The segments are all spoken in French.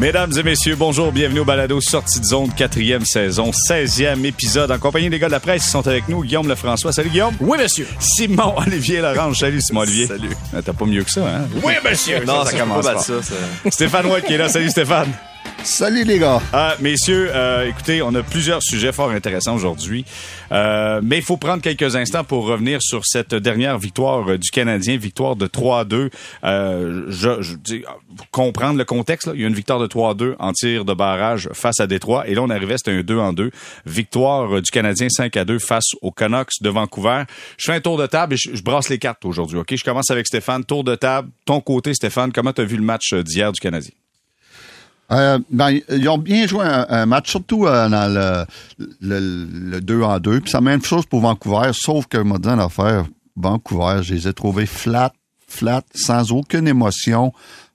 Mesdames et messieurs, bonjour, bienvenue au balado Sortie de zone, quatrième saison, 16e épisode, en compagnie des gars de la presse qui sont avec nous, Guillaume Lefrançois. Salut Guillaume. Oui, monsieur. Simon Olivier Larange. Salut Simon Olivier. Salut. Ah, T'as pas mieux que ça, hein? Oui, monsieur. Non, ça ça commence commence pas pas. ça. ça. Stéphane White qui est là. Salut Stéphane. Salut les gars. Ah, messieurs, euh, écoutez, on a plusieurs sujets fort intéressants aujourd'hui, Euh, mais il faut prendre quelques instants pour revenir sur cette dernière victoire euh, du Canadien, victoire de 3-2. Euh, je, pour comprendre le contexte, il y a une victoire de 3-2 en tir de barrage face à Détroit, et là on arrivait, c'était un 2 en 2. Victoire du Canadien 5-2 face aux Canucks de Vancouver. Je fais un tour de table et je, je brasse les cartes aujourd'hui, ok? Je commence avec Stéphane. Tour de table, ton côté Stéphane, comment tu as vu le match d'hier du Canadien? Euh, ben, ils ont bien joué un, match, surtout euh, dans le, le, le 2 en 2. Puis c'est la même chose pour Vancouver, sauf que, m'a dit une affaire, Vancouver, je les ai trouvés flat, flat, sans aucune émotion.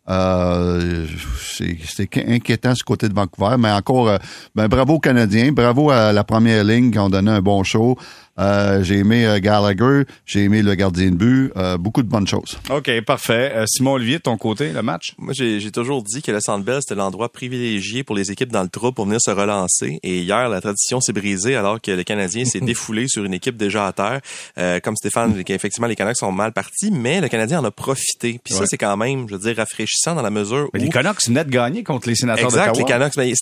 Euh, c'est c'est inquiétant ce côté de Vancouver, mais encore, euh, ben, bravo aux Canadiens, bravo à la première ligne qui ont donné un bon show. Euh, j'ai aimé euh, Gallagher, j'ai aimé le gardien de but, euh, beaucoup de bonnes choses. OK, parfait. Euh, Simon Olivier, de ton côté, le match? Moi, j'ai j'ai toujours dit que le Centre Bell, c'était l'endroit privilégié pour les équipes dans le trou pour venir se relancer. Et hier, la tradition s'est brisée alors que le Canadien s'est défoulé sur une équipe déjà à terre. Euh, comme Stéphane, effectivement, les Canucks sont mal partis, mais le Canadien en a profité. Puis ça, c'est quand même, je veux dire, rafraîchissant dans la mesure Mais où... les Canucks venaient de gagner contre les sénateurs Exact, les d'Ottawa. Canucks,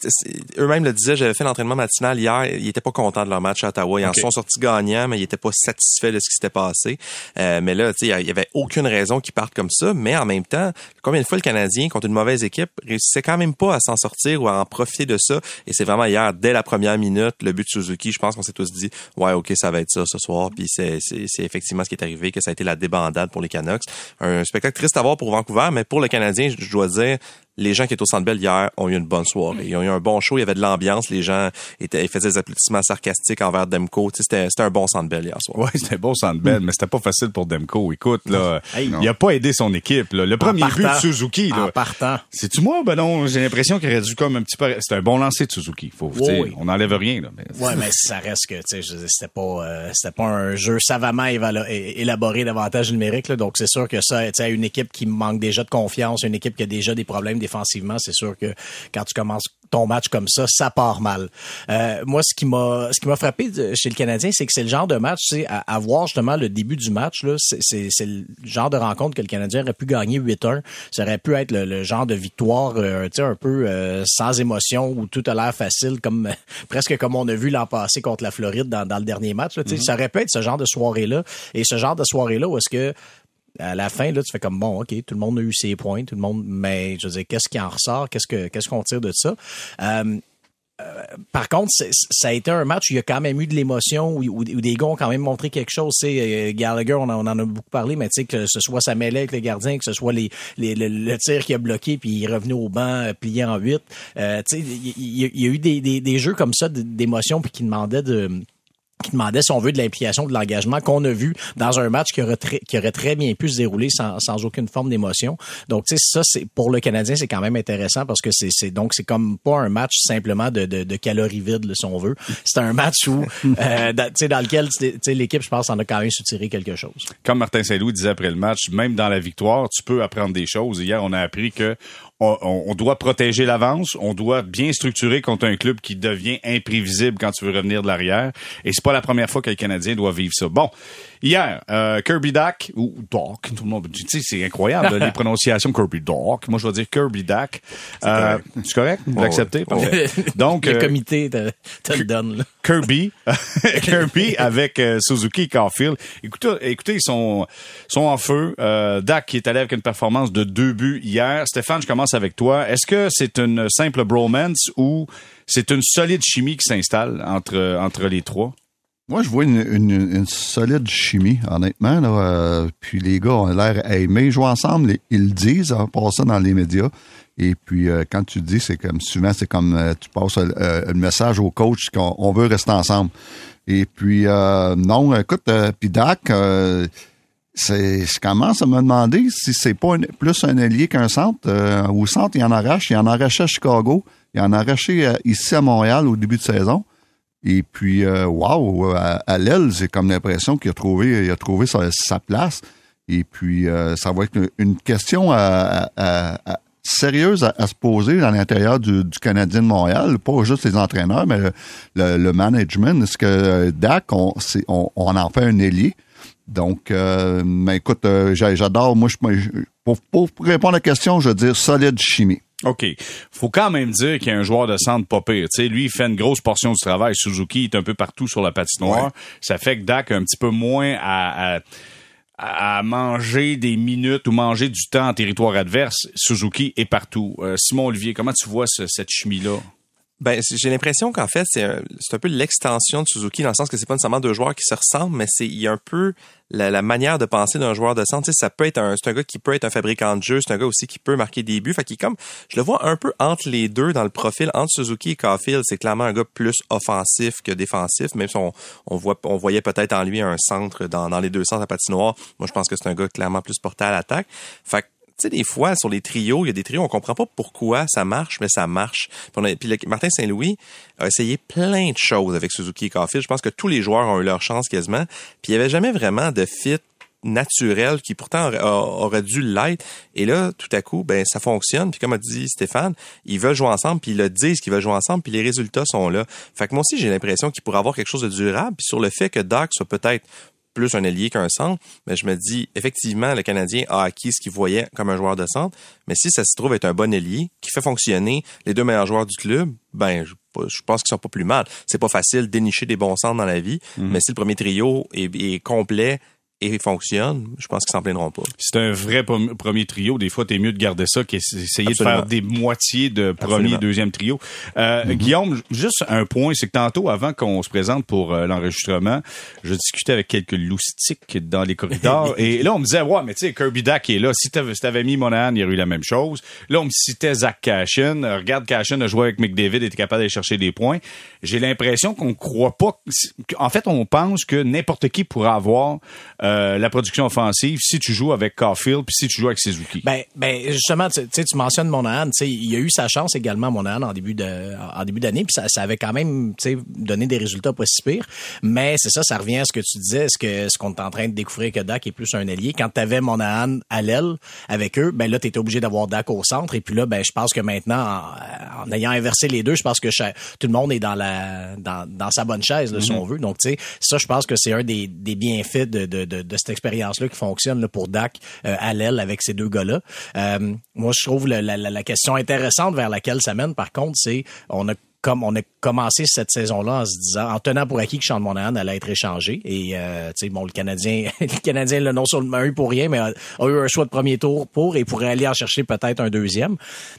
eux-mêmes le disaient, j'avais fait l'entraînement matinal hier, ils étaient pas contents de leur match à Ottawa. Ils en sont sortis gagnants, mais ils étaient pas satisfaits de ce qui s'était passé. Euh, mais là, il y avait aucune raison qu'ils partent comme ça, mais en même temps, combien de fois le Canadien, contre une mauvaise équipe, réussissait quand même pas à s'en sortir ou à en profiter de ça? Et c'est vraiment hier, dès la première minute, le but de Suzuki, je pense qu'on s'est tous dit, ouais, ok, ça va être ça ce soir. Puis c'est, effectivement ce qui est arrivé, que ça a été la débandade pour les Canucks. Un spectacle triste à voir pour Vancouver, mais pour le Canadien, je dois dire, les gens qui étaient au Centre Bell hier ont eu une bonne soirée. Ils ont eu un bon show, il y avait de l'ambiance, les gens étaient, ils faisaient des applaudissements sarcastiques envers Demko. Tu sais, c'était, c'était un bon Centre Bell hier soir. Ouais, c'était beau centre belle, mais c'était pas facile pour Demko. Écoute, là, Hey, il a pas aidé son équipe. Là. Le premier En but de partant. Suzuki, En là. partant. C'est-tu moi? Ben non, j'ai l'impression qu'il aurait dû comme un petit peu... C'était un bon lancer de Suzuki. Faut, tu sais, oui. On n'enlève rien. Là, mais... Ouais, mais ça reste que, tu sais, dire, c'était pas, euh, c'était pas un jeu savamment élaboré davantage numérique, là. Donc, c'est sûr que ça, tu sais, une équipe qui manque déjà de confiance, une équipe qui a déjà des problèmes défensivement, c'est sûr que quand tu commences ton match comme ça, ça part mal. Euh, moi, ce qui m'a, ce qui m'a frappé de- chez le Canadien, c'est que c'est le genre de match, tu sais, à, à voir justement le début du match, là, c'est, le genre de rencontre que le Canadien aurait pu gagner 8-1. Ça aurait pu être le, le genre de victoire, euh, tu sais, un peu euh, sans émotion où tout a l'air facile, comme presque comme on a vu l'an passé contre la Floride dans, dans le dernier match. Là, tu sais, Ça aurait pu être ce genre de soirée-là. Et ce genre de soirée-là où est-ce que à la fin, là, tu fais comme bon, ok, tout le monde a eu ses points, tout le monde, mais je veux dire, qu'est-ce qui en ressort, qu'est-ce que qu'est-ce qu'on tire de ça? Euh, euh, par contre, ça a été un match où il y a quand même eu de l'émotion, où, où- où des gars ont quand même montré quelque chose. C'est euh, Gallagher, on en, on en a beaucoup parlé, mais tu sais que ce soit sa mêlée avec le gardien, que ce soit les, les- le, le tir qui a bloqué, puis il est revenu au banc euh, plié en huit. Euh, tu sais, il y, y a eu des, des, des jeux comme ça d'émotion, puis qui demandaient de qui demandait, si on veut, de l'implication, de l'engagement qu'on a vu dans un match qui aurait très, qui aurait très bien pu se dérouler sans, sans aucune forme d'émotion. Donc, tu sais, ça, c'est pour le Canadien, c'est quand même intéressant parce que c'est, c'est donc c'est comme pas un match simplement de, de, de calories vides, là, si on veut. C'est un match où, euh, dans, tu sais, dans lequel, tu sais, l'équipe, je pense, en a quand même soutiré quelque chose. Comme Martin Saint-Louis disait après le match, même dans la victoire, tu peux apprendre des choses. Hier, on a appris que on, on- doit protéger l'avance, on doit bien structurer contre un club qui devient imprévisible quand tu veux revenir de l'arrière. Et c'est pas la première fois que les Canadiens doivent vivre ça. Bon, hier, euh, Kirby Dack ou Doc, tout le monde, tu sais, c'est incroyable les prononciations Kirby Doc. Moi, je vais dire Kirby Dack. Euh, C'est correct, Vous l'acceptez, ouais. Donc, le euh, comité te, te le donne. là. Kirby, Kirby avec euh, Suzuki et Caulfield. Écoutez, écoutez, ils sont, sont en feu. Euh, Dak qui est allé avec une performance de deux buts hier. Stéphane, je commence avec toi. Est-ce que c'est une simple bromance ou c'est une solide chimie qui s'installe entre, entre les trois? Moi, je vois une, solide chimie, honnêtement. Euh, puis les gars ont l'air à aimer jouer ensemble. Ils le disent, en passant dans les médias. Et puis, euh, quand tu le dis, c'est comme souvent, c'est comme euh, tu passes le message au coach qu'on on veut rester ensemble. Et puis, non, écoute, puis Dak, je commence à me demander si c'est pas plus un allié qu'un centre. Au centre, il en arrache. Il en arrachait à Chicago. Il en a arraché euh, ici à Montréal au début de saison. Et puis, euh, wow, à, l'aile, j'ai comme l'impression qu'il a trouvé, il a trouvé sa, place. Et puis, euh, ça va être une, question sérieuse à, se poser à l'intérieur du, Canadien de Montréal, pas juste les entraîneurs, mais le, management. Est-ce que euh, Dak, on, en fait un ailier? Donc, mais écoute, j'adore. Moi, je, pour, pour, répondre à la question, je veux dire solide chimie. OK. Faut quand même dire qu'il y a un joueur de centre pas pire. sais, lui, il fait une grosse portion du travail. Suzuki est un peu partout sur la patinoire. Ça fait que Dak a un petit peu moins à, à, à, manger des minutes ou manger du temps en territoire adverse. Suzuki est partout. Euh, Simon Olivier, comment tu vois cette chimie-là? Ben, j'ai l'impression qu'en fait, c'est un, un, peu l'extension de Suzuki dans le sens que c'est pas nécessairement deux joueurs qui se ressemblent, mais c'est il y a un peu la, manière de penser d'un joueur de centre. ça peut être un, c'est un gars qui peut être un fabricant de jeu, c'est un gars aussi qui peut marquer des buts. Fait qu'il comme, je le vois un peu entre les deux dans le profil entre Suzuki et Caulfield. C'est clairement un gars plus offensif que défensif, même si on, on voit, on voyait peut-être en lui un centre dans, dans les deux sens à patinoire. Moi, je pense que c'est un gars clairement plus porté à l'attaque. Fait tu des fois, sur les trios, il y a des trios, on comprend pas pourquoi ça marche, mais ça marche. Puis, Martin Saint-Louis a essayé plein de choses avec Suzuki et Caulfield. Je pense que tous les joueurs ont eu leur chance quasiment. Puis il y avait jamais vraiment de fit naturel qui pourtant aurait, dû l'être. Et là, tout à coup, ben ça fonctionne. Puis comme a dit Stéphane, ils veulent jouer ensemble, puis ils le disent qu'ils veulent jouer ensemble, puis les résultats sont là. Fait que moi aussi, j'ai l'impression qu'il pourrait avoir quelque chose de durable. Puis sur le fait que Doc soit peut-être plus un allié qu'un centre, mais je me dis, effectivement, le Canadien a acquis ce qu'il voyait comme un joueur de centre, mais si ça se trouve être un bon allié qui fait fonctionner les deux meilleurs joueurs du club, ben, je, pense qu'ils sont pas plus mal. C'est pas facile de dénicher des bons centres dans la vie, mhm. mais si le premier trio est complet et fonctionne, je pense qu'ils s'en plaindront pas. C'est un vrai premier trio. Des fois, t'es mieux de garder ça qu'essayer de faire des moitiés de premier, deuxième trio. Euh, mm-hmm. Guillaume, juste un point, c'est que tantôt, avant qu'on se présente pour euh, l'enregistrement, je discutais avec quelques loustiques dans les corridors et là, on me disait, ouais, mais tu sais, Kirby Dack est là. Si t'avais mis Monahan, il y aurait eu la même chose. Là, on me citait Zach Cashin. regarde, Cashin a joué avec McDavid, était capable d'aller chercher des points. J'ai l'impression qu'on croit pas... En fait, on pense que n'importe qui pourrait avoir... Euh, euh, la production offensive si tu joues avec Caulfield puis si tu joues avec Suzuki. Ben, ben justement, tu tu mentionnes Monahan, tu sais, il a eu sa chance également Monahan en début de en début d'année puis ça, ça, avait quand même tu sais donné des résultats pas si pires, mais c'est ça ça revient à ce que tu disais, ce que ce qu'on est en train de découvrir que Dak est plus un allié? Quand tu avais Monahan à l'aile avec eux, ben là tu étais obligé d'avoir Dak au centre et puis là ben je pense que maintenant en, ayant inversé les deux, je pense que tout le monde est dans la dans, dans sa bonne chaise là, si mm-hmm. on veut. Donc tu sais, ça je pense que c'est un des, des bienfaits de, de, de de cette expérience-là qui fonctionne là, pour Dak euh, à l'aile avec ces deux gars-là. Euh, moi, je trouve la, la, la, question intéressante vers laquelle ça mène, par contre, c'est on a comme on a commencé cette saison-là en se disant, en tenant pour acquis que Sean Monahan allait être échangé. Et euh, tu sais, bon, le Canadien, le Canadien le non seulement eu pour rien, mais a, eu un choix de premier tour pour et pourrait aller en chercher peut-être un deuxième.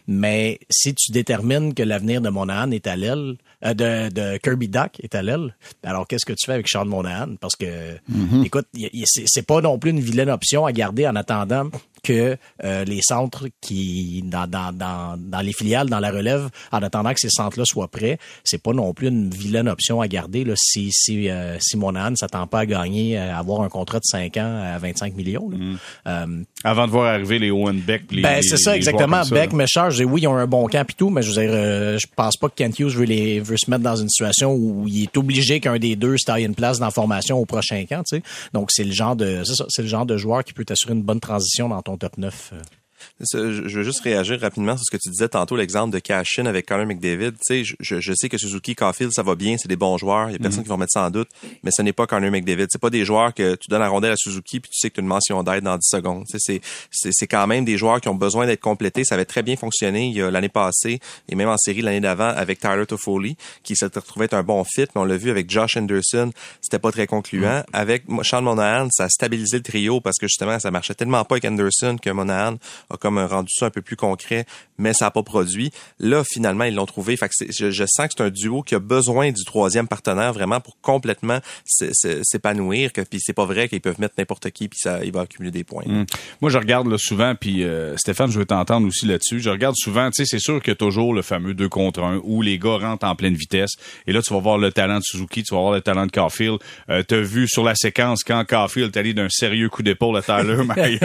Mais si tu détermines que l'avenir de Monahan est à l'aile, euh, de, de, Kirby Duck est à l'aile, alors qu'est-ce que tu fais avec Sean Monahan? Parce que, mm-hmm. écoute, c'est pas non plus une vilaine option à garder en attendant que euh, les centres qui dans, dans, dans, dans, les filiales, dans la relève, en attendant que ces centres-là soient prêts, c'est pas non plus une vilaine option à garder là, si si euh, si Monahan s'attend pas à gagner, à avoir un contrat de 5 ans à 25 millions. Mm. Euh, Avant de voir arriver les Owen Beck, les, ben c'est ça exactement. Beck, Méchard, oui, ils ont un bon camp et tout, mais je veux dire, euh, je pense pas que Kent Hughes veut les veut se mettre dans une situation où il est obligé qu'un des deux se taille une place dans la formation au prochain camp. Tu sais. Donc c'est le genre de c'est ça, c'est le genre de joueur qui peut t'assurer une bonne transition dans ton top 9. Je veux juste réagir rapidement sur ce que tu disais tantôt, l'exemple de Cashin avec Connor McDavid. Tu sais, je, je, sais que Suzuki, Caulfield, ça va bien, c'est des bons joueurs. Il y a personne mm. qui va mettre ça en doute, mais ce n'est pas Connor McDavid. C'est pas des joueurs que tu donnes la rondelle à Suzuki puis tu sais que tu as une mention d'aide dans 10 secondes. Tu sais, c'est, c'est quand même des joueurs qui ont besoin d'être complétés. Ça avait très bien fonctionné l'année passée et même en série l'année d'avant avec Tyler Toffoli, qui s'est retrouvé être un bon fit, mais on l'a vu avec Josh Anderson, c'était pas très concluant. Mm. Avec Sean Monahan, ça a stabilisé le trio parce que justement, ça marchait tellement pas avec Anderson que Monahan a comme rendu ça un peu plus concret, mais ça n'a pas produit. Là, finalement, ils l'ont trouvé. Fait que je, je, sens que c'est un duo qui a besoin du troisième partenaire vraiment pour complètement s'épanouir. Que puis c'est pas vrai qu'ils peuvent mettre n'importe qui puis ça, il va accumuler des points. Hum. Moi, je regarde là, souvent, puis euh, Stéphane, je veux t'entendre aussi là-dessus. Je regarde souvent, tu sais, c'est sûr qu'il y a toujours le fameux 2 contre 1 où les gars rentrent en pleine vitesse. Et là, tu vas voir le talent de Suzuki, tu vas voir le talent de Caulfield. Euh, T'as vu sur la séquence quand Caulfield est allé d'un sérieux coup d'épaule à Tyler Myers.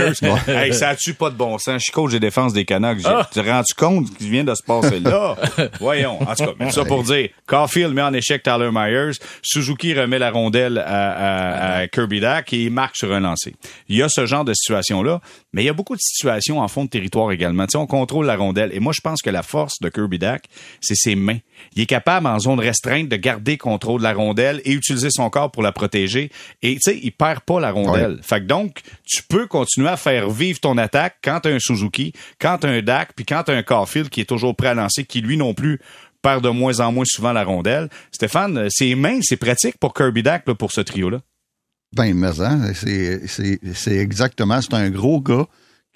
hey, ça a-tu pas de bon sens? Suis coach de défense des Canucks. J'ai- Tu te rends-tu compte ce qui vient de se passer là? Voyons. En tout cas, mais ça pour dire, Caulfield met en échec Tyler Myers, Suzuki remet la rondelle à, à- à Kirby Dack et il marque sur un lancer. Il y a ce genre de situation-là, mais il y a beaucoup de situations en fond de territoire également. Tu sais, on contrôle la rondelle. Et moi, je pense que la force de Kirby Dack, c'est ses mains. Il est capable, en zone restreinte, de garder contrôle de la rondelle et utiliser son corps pour la protéger. Et tu sais, il perd pas la rondelle. Fait que donc, tu peux continuer à faire vivre ton attaque quand t'as un Suzuki, quand t'as un Dak, puis quand t'as un Caulfield qui est toujours prêt à lancer, qui lui non plus perd de moins en moins souvent la rondelle. Stéphane, euh, ses mains, c'est pratique pour Kirby Dak là, pour ce trio-là. Ben, mais hein, c'est, c'est, c'est exactement, c'est un gros gars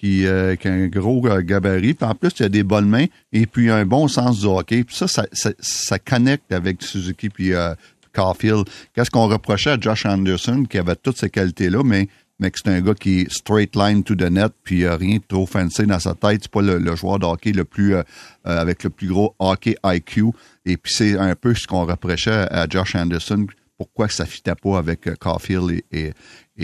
qui, euh, a un gros euh, gabarit, puis en plus, il a des bonnes mains et puis un bon sens du hockey. Puis ça, ça, ça, connecte avec Suzuki puis euh, Caulfield. Qu'est-ce qu'on reprochait à Josh Anderson, qui avait toutes ces qualités-là, mais, mais que c'est un gars qui est straight line to the net, puis euh, rien de trop fancy dans sa tête. C'est pas le, joueur de hockey le plus, euh, avec le plus gros hockey IQ. Et puis c'est un peu ce qu'on reprochait à Josh Anderson, pourquoi ça fitait pas avec euh, Caulfield et,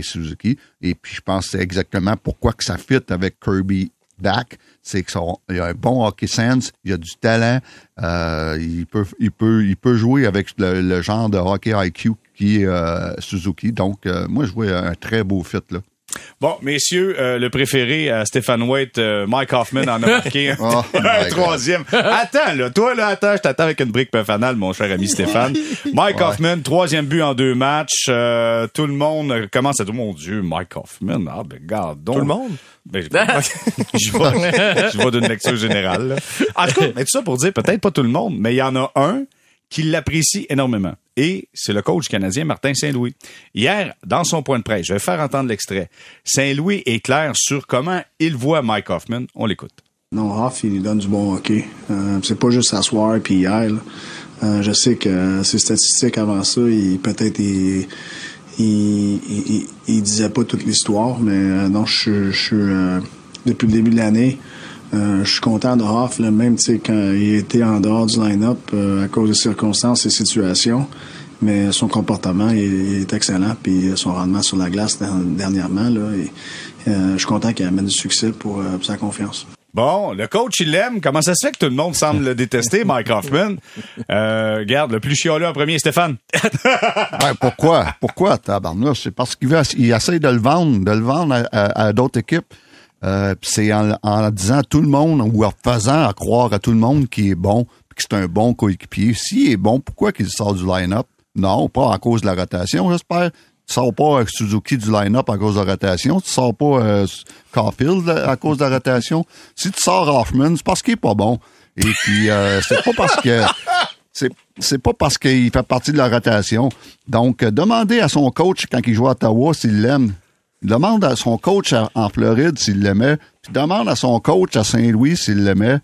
Suzuki. Et puis je pense exactement pourquoi ça fit avec Kirby Dak. C'est qu'il a un bon hockey sense, il a du talent, euh, il peut jouer avec le, genre de hockey IQ qui est euh, Suzuki. Donc moi je vois un très beau fit là. Bon, messieurs, euh, le préféré à Stéphane White, euh, Mike Hoffman en a marqué un, Oh, un troisième. Attends, là, toi, là, attends, je t'attends avec une brique fanale, mon cher ami Stéphane. Mike Ouais. Hoffman, troisième but en deux matchs. euh, tout le monde commence à dire, mon Dieu, Mike Hoffman, ah, ben, garde donc. Tout le monde? Ben, je je vais, je vais d'une lecture générale. là. En tout cas, mais tout ça pour dire, peut-être pas tout le monde, mais il y en a un qui l'apprécie énormément. Et c'est le coach canadien Martin Saint-Louis. Hier, dans son point de presse, je vais faire entendre l'extrait. Saint-Louis est clair sur comment il voit Mike Hoffman. On l'écoute. Non, Hoff, il donne du bon hockey. Euh, c'est pas juste s'asseoir puis hier. Euh, je sais que ses statistiques avant ça, il peut-être il, disait pas toute l'histoire, mais euh, non, je suis depuis le début de l'année. Euh, je suis content de Hoff, là, même tu sais, quand il était en dehors du line-up euh, à cause des circonstances et situations. Mais son comportement il, il est excellent, puis son rendement sur la glace der- dernièrement, là, et, euh, je suis content qu'il amène du succès pour, euh, pour sa confiance. Bon, le coach, il l'aime. Comment ça se fait que tout le monde semble le détester, Mike Hoffman? Euh, regarde, le plus chialeux en premier, Stéphane. Ouais, pourquoi? Pourquoi, tabarnouche? C'est parce qu'il essaie de le vendre, de le vendre à, à- à d'autres équipes. Euh, c'est en, en disant à tout le monde ou en faisant à croire à tout le monde qu'il est bon, que c'est un bon coéquipier. S'il est bon, pourquoi qu'il sort du line-up? Non, pas à cause de la rotation, j'espère. Tu sors pas euh, Suzuki du line-up à cause de la rotation. Tu sors pas euh, Caulfield à cause de la rotation. Si tu sors Hoffman, c'est parce qu'il est pas bon. Et puis, euh, c'est pas parce que c'est c'est pas parce qu'il fait partie de la rotation. Donc, euh, demandez à son coach quand il joue à Ottawa s'il l'aime. Demande à son coach à- en Floride s'il l'aimait. Puis demande à son coach à Saint-Louis s'il l'aimait.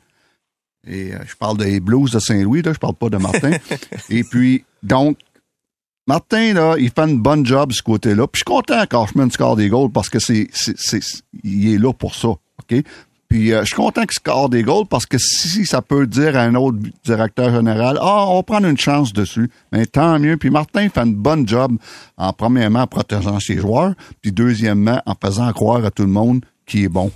Et euh, je parle des Blues de Saint-Louis, là, je parle pas de Martin. Et puis, donc, Martin, là, il fait une bonne job de ce côté-là. Puis je suis content qu'Hoffman score des goals parce que c'est, c'est, c'est- il est là pour ça. OK? Puis euh, je suis content qu'il score des goals parce que si ça peut dire à un autre directeur général, ah, on va prendre une chance dessus, mais tant mieux. Puis Martin fait une bonne job en premièrement en protégeant ses joueurs, puis deuxièmement en faisant croire à tout le monde qu'il est bon.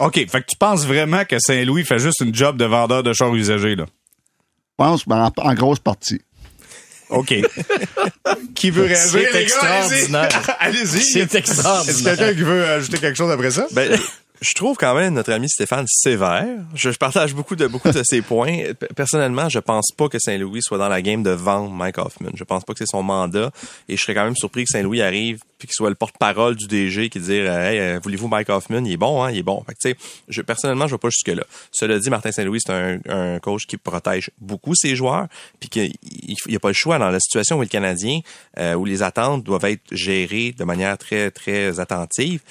OK, fait que tu penses vraiment que Saint-Louis fait juste une job de vendeur de chars usagés, là? Je pense ben, en, en grosse partie. OK. qui veut réagir, C'est extraordinaire. Allez-y. Allez-y. C'est extraordinaire. Est-ce quelqu'un qui veut ajouter quelque chose après ça? Ben, je trouve quand même notre ami Stéphane sévère. Je, je partage beaucoup de beaucoup de ses points. Personnellement, je pense pas que Saint-Louis soit dans la game de vendre Mike Hoffman. Je pense pas que c'est son mandat. Et je serais quand même surpris que Saint-Louis arrive puis qu'il soit le porte-parole du DG qui dire Hey, euh, voulez-vous Mike Hoffman? Il est bon, hein? Il est bon. Fait que, tu sais, je, personnellement, je vais pas jusque-là. Cela dit, Martin Saint-Louis, c'est un, un coach qui protège beaucoup ses joueurs, puis qu'il il y a pas le choix dans la situation où le Canadien, euh, où les attentes doivent être gérées de manière très, très attentive.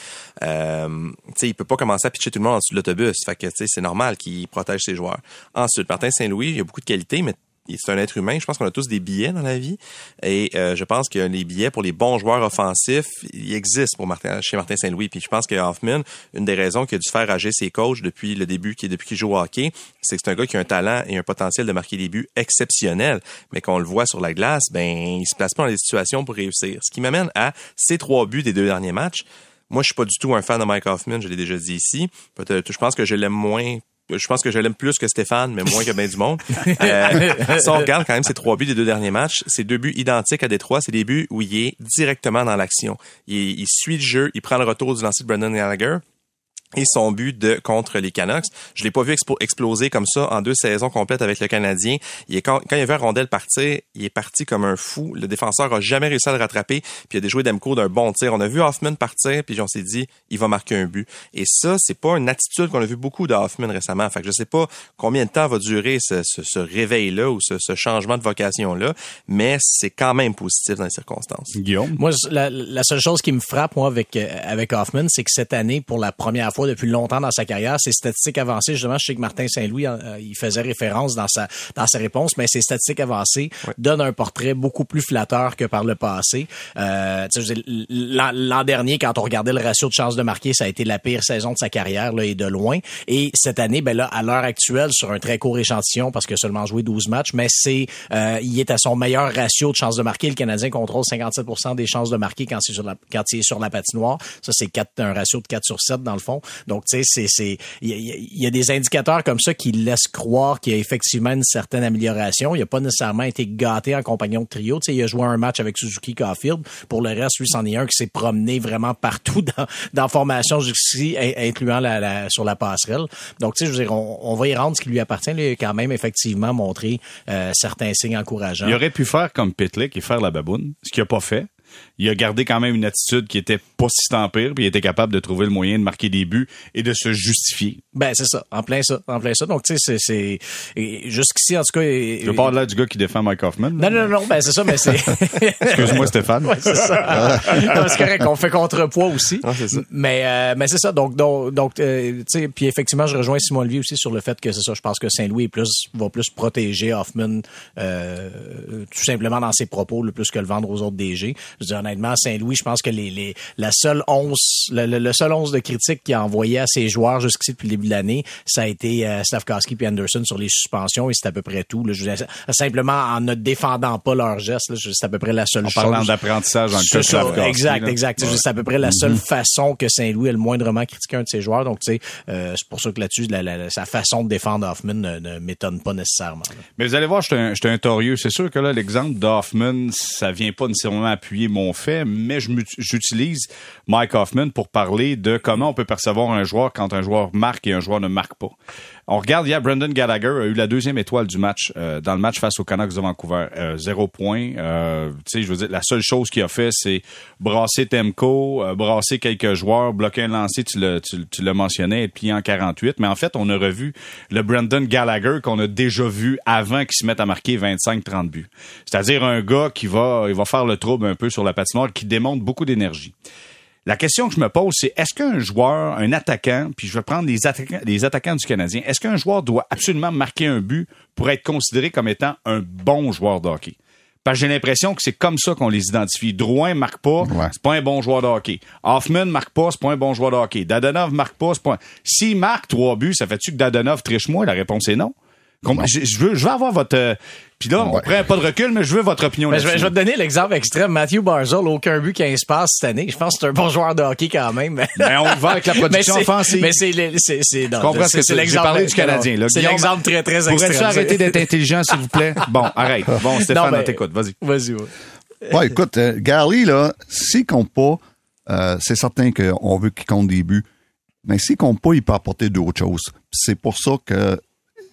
Euh, tu sais, il peut pas commencer à pitcher tout le monde en dessous de l'autobus. Fait que, tu sais, c'est normal qu'il protège ses joueurs. Ensuite, Martin Saint-Louis, il a beaucoup de qualités, mais c'est un être humain. Je pense qu'on a tous des billets dans la vie. Et euh, je pense que les billets pour les bons joueurs offensifs, ils existent pour Martin, chez Martin Saint-Louis. Puis je pense que Hoffman, une des raisons qu'il a dû faire agir ses coachs depuis le début, qui depuis qu'il joue au hockey, c'est que c'est un gars qui a un talent et un potentiel de marquer des buts exceptionnels. Mais qu'on le voit sur la glace, ben il se place pas dans les situations pour réussir. Ce qui m'amène à ces trois buts des deux derniers matchs. Moi, je suis pas du tout un fan de Mike Hoffman, je l'ai déjà dit ici. Je pense que je l'aime moins je pense que je l'aime plus que Stéphane, mais moins que bien du monde. Euh, si on regarde quand même ses trois buts des deux derniers matchs, c'est deux buts identiques à Détroit. C'est des buts où il est directement dans l'action. Il, il, suit le jeu, il prend le retour du lancer de Brendan Gallagher et son but de contre les Canucks. Je l'ai pas vu exploser comme ça en deux saisons complètes avec le Canadien. Il est quand, quand il a vu un rondelle partir, il est parti comme un fou. Le défenseur a jamais réussi à le rattraper, puis il a déjoué Demko d'un bon tir. On a vu Hoffman partir, puis on s'est dit il va marquer un but. Et ça, c'est pas une attitude qu'on a vu beaucoup de Hoffman récemment. Fait que je sais pas combien de temps va durer ce, ce, ce réveil-là ou ce, ce, changement de vocation-là, mais c'est quand même positif dans les circonstances. Guillaume, moi la, la seule chose qui me frappe moi avec euh, avec Hoffman, c'est que cette année, pour la première fois depuis longtemps dans sa carrière. Ses statistiques avancées, justement, je sais que Martin Saint-Louis, euh, il faisait référence dans sa dans sa réponse, mais ses statistiques avancées donnent un portrait beaucoup plus flatteur que par le passé. Euh, L'an dernier, quand on regardait le ratio de chances de marquer, ça a été la pire saison de sa carrière là, et de loin. Et cette année, ben là, à l'heure actuelle, sur un très court échantillon, parce que seulement joué 12 matchs, mais c'est euh, il est à son meilleur ratio de chances de marquer. Le Canadien contrôle 57% des chances de marquer quand, c'est sur la, quand il est sur la patinoire. Ça, c'est un ratio de 4 sur 7 dans le fond. Donc, tu sais, c'est, il y, a des indicateurs comme ça qui laissent croire qu'il y a effectivement une certaine amélioration. Il n'a pas nécessairement été gâté en compagnon de trio. Tu sais, il a joué un match avec Suzuki Caulfield. Pour le reste, lui, c'en est un qui s'est promené vraiment partout dans, dans formation jusqu'ici, incluant sur la passerelle. Donc, tu sais, je veux dire, on, on, va y rendre ce qui lui appartient. Il a quand même effectivement montré euh, certains signes encourageants. Il aurait pu faire comme Pitlick et faire la baboune, ce qu'il n'a pas fait il a gardé quand même une attitude qui était pas si tant pire, puis il était capable de trouver le moyen de marquer des buts et de se justifier. Ben c'est ça, en plein ça, en plein ça. Donc tu sais, c'est jusqu'ici en tout cas. Je parle là du gars qui défend Mike Hoffman. Non non non, ben c'est ça, mais c'est. Excuse-moi Stéphane. ouais, c'est ça. c'est correct, on fait contrepoids aussi. Ah, ça. Mais euh, mais c'est ça. Donc donc donc euh, tu sais, puis effectivement, je rejoins Simon Olivier aussi sur le fait que c'est ça. Je pense que Saint-Louis plus va plus protéger Hoffman euh, tout simplement dans ses propos, le plus que le vendre aux autres DG. Je dis honnêtement, Saint-Louis, je pense que les, les la seule once, le, le, seul once de critique qu'il a envoyé à ses joueurs jusqu'ici depuis le début de l'année, ça a été euh, Stavkowski et Anderson sur les suspensions et c'est à peu près tout. Là, je, simplement en ne défendant pas leurs gestes, c'est à peu près la seule en chose. parlant d'apprentissage en cas. Exact, exact. Ouais. C'est à peu près la seule mm-hmm. façon que Saint-Louis ait le moindrement critiqué un de ses joueurs. Donc, tu sais, euh, c'est pour ça que là-dessus, la, la, sa façon de défendre Hoffman ne, ne m'étonne pas nécessairement. Là. Mais vous allez voir, je suis un, un torieux. C'est sûr que là, l'exemple d'Hoffman, ça vient pas nécessairement appuyer mon fait, mais j'utilise Mike Hoffman pour parler de comment on peut percevoir un joueur quand un joueur marque et un joueur ne marque pas. On regarde hier, Brendan Gallagher a eu la deuxième étoile du match euh, dans le match face aux Canucks de Vancouver. Euh, zéro point. Euh, je veux dire, la seule chose qu'il a fait, c'est brasser Temco, euh, brasser quelques joueurs, bloquer un lancer, tu l'as tu, tu mentionné, être plié en 48. Mais en fait, on a revu le Brendan Gallagher qu'on a déjà vu avant qu'il se mette à marquer 25-30 buts. C'est-à-dire un gars qui va, il va faire le trouble un peu sur la patinoire, qui démontre beaucoup d'énergie. La question que je me pose, c'est est-ce qu'un joueur, un attaquant, puis je vais prendre les attaquants, les attaquants du Canadien, est-ce qu'un joueur doit absolument marquer un but pour être considéré comme étant un bon joueur de hockey? Parce que j'ai l'impression que c'est comme ça qu'on les identifie. Drouin marque pas, ouais. c'est pas un bon joueur de hockey. Hoffman marque pas, c'est pas un bon joueur de hockey. Dadonov marque pas, c'est pas un... S'il marque trois buts, ça fait-tu que Dadonov triche moi? La réponse est non. Je, je, veux, je veux avoir votre. Euh, puis là, on prend pas de recul, mais je veux votre opinion ben, je, vais, je vais te donner l'exemple extrême. Matthew Barzell, aucun but 15 passes cette année. Je pense que c'est un bon joueur de hockey quand même. Mais ben, on va avec la production offensive. Mais c'est c'est c'est Je comprends ce que c'est l'exemple parlé du Canadien. C'est l'exemple très très extrême. Pourrais-tu arrêter d'être intelligent, s'il vous plaît? Bon, arrête. Bon, Stéphane, on t'écoute. Vas-y. Vas-y, ouais. ouais, écoute, euh, Gary, là, s'il compte pas, euh, c'est certain qu'on veut qu'il compte des buts. Mais s'il compte pas, il peut apporter d'autres choses. C'est pour ça que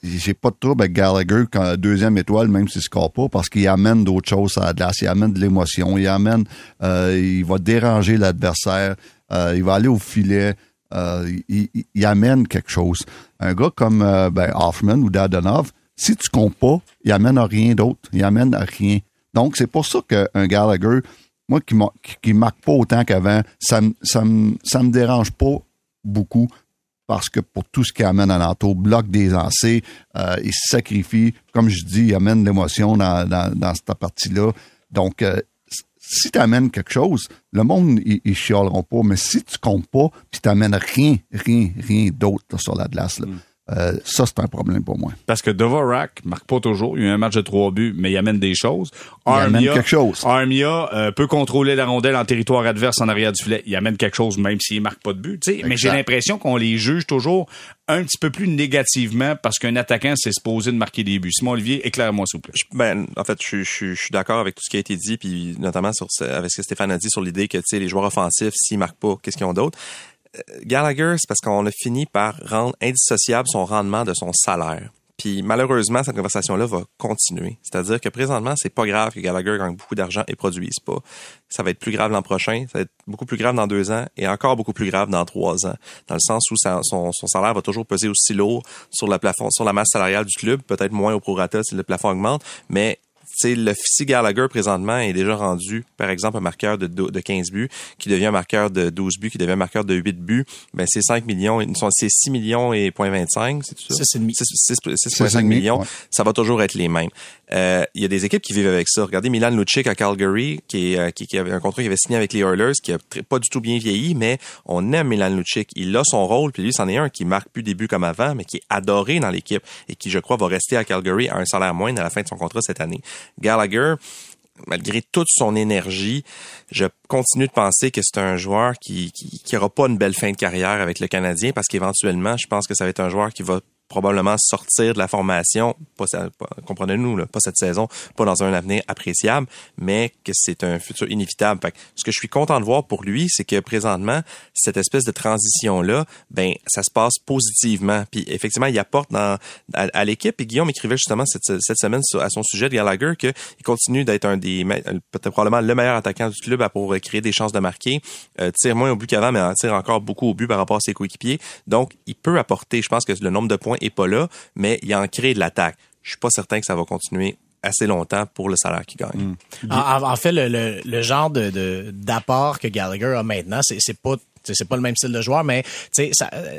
j'ai pas de trouble avec Gallagher quand deuxième étoile, même s'il score pas, parce qu'il amène d'autres choses à la glace, il amène de l'émotion, il amène, euh, il va déranger l'adversaire, euh, il va aller au filet, euh, il, il, amène quelque chose. Un gars comme ben, Hoffman ou Dadonov, si tu comptes pas, il amène à rien d'autre, il amène à rien. Donc c'est pour ça qu'un Gallagher, moi qui, qui, qui marque pas autant qu'avant, ça, ça, ça me dérange pas beaucoup parce que pour tout ce qui amène à l'entour, bloque des lancers, euh, il se sacrifie. Comme je dis, il amène l'émotion dans, cette partie-là. Donc, euh, si tu amènes quelque chose, le monde, ils, chialeront pas. Mais si tu comptes pas, puis tu n'amènes rien, rien, rien d'autre sur la glace, là, mm. Euh, ça, c'est un problème pour moi. Parce que Dvorak marque pas toujours. Il y a eu un match de trois buts, mais il amène des choses. Il amène quelque chose. Armia euh, peut contrôler la rondelle en territoire adverse en arrière du filet. Il amène quelque chose même s'il marque pas de but. tu sais. Mais j'ai l'impression qu'on les juge toujours un petit peu plus négativement parce qu'un attaquant s'est supposé de marquer des buts. Simon Olivier, éclaire-moi s'il vous plaît. Ben, en fait, je, je, je suis d'accord avec tout ce qui a été dit, puis notamment sur ce- avec ce que Stéphane a dit sur l'idée que tu sais les joueurs offensifs, s'ils marquent pas, qu'est-ce qu'ils ont d'autre? Gallagher, c'est parce qu'on a fini par rendre indissociable son rendement de son salaire. Puis malheureusement, cette conversation-là va continuer. C'est-à-dire que présentement, c'est pas grave que Gallagher gagne beaucoup d'argent et produise pas. Ça va être plus grave l'an prochain, ça va être beaucoup plus grave dans deux ans et encore beaucoup plus grave dans trois ans. Dans le sens où son, salaire va toujours peser aussi lourd sur plafond, sur la masse salariale du club, peut-être moins au prorata si le plafond augmente, mais tu sais, le si Gallagher présentement est déjà rendu, par exemple, un marqueur de, de 15 buts, qui devient un marqueur de 12 buts, qui devient un marqueur de 8 buts, ben c'est 5 millions, et- c'est 6 millions et point 25, c'est tout ça? Six et demi. 6,5 6,5 millions. ouais. Ça va toujours être les mêmes. Euh, Il y a des équipes qui vivent avec ça. Regardez Milan Lucic à Calgary, qui, euh, qui, qui avait un contrat qu'il avait signé avec les Oilers, qui a pas du tout bien vieilli, mais on aime Milan Lucic. Il a son rôle, puis lui, c'en est un qui marque plus des buts comme avant, mais qui est adoré dans l'équipe et qui, je crois, va rester à Calgary à un salaire moindre à la fin de son contrat cette année. Gallagher, malgré toute son énergie, je continue de penser que c'est un joueur qui, qui, qui aura pas une belle fin de carrière avec le Canadien parce qu'éventuellement, je pense que ça va être un joueur qui va probablement sortir de la formation, pas, comprenez-nous, pas cette saison, pas dans un avenir appréciable, mais que c'est un futur inévitable. Fait que ce que je suis content de voir pour lui, c'est que présentement, cette espèce de transition-là, ben, ça se passe positivement. Puis effectivement, il apporte dans, à, l'équipe. Et Guillaume écrivait justement cette, semaine à son sujet de Gallagher qu'il continue d'être un des, peut-être probablement le meilleur attaquant du club pour créer des chances de marquer. Euh, tire moins au but qu'avant, mais en tire encore beaucoup au but par rapport à ses coéquipiers. Donc, il peut apporter, je pense que le nombre de points est pas là, mais il en crée de l'attaque. Je suis pas certain que ça va continuer assez longtemps pour le salaire qu'il gagne. En, en- fait, le, le, genre de d'apport que Gallagher a maintenant, c'est c'est pas c'est pas le même style de joueur, mais ça, euh,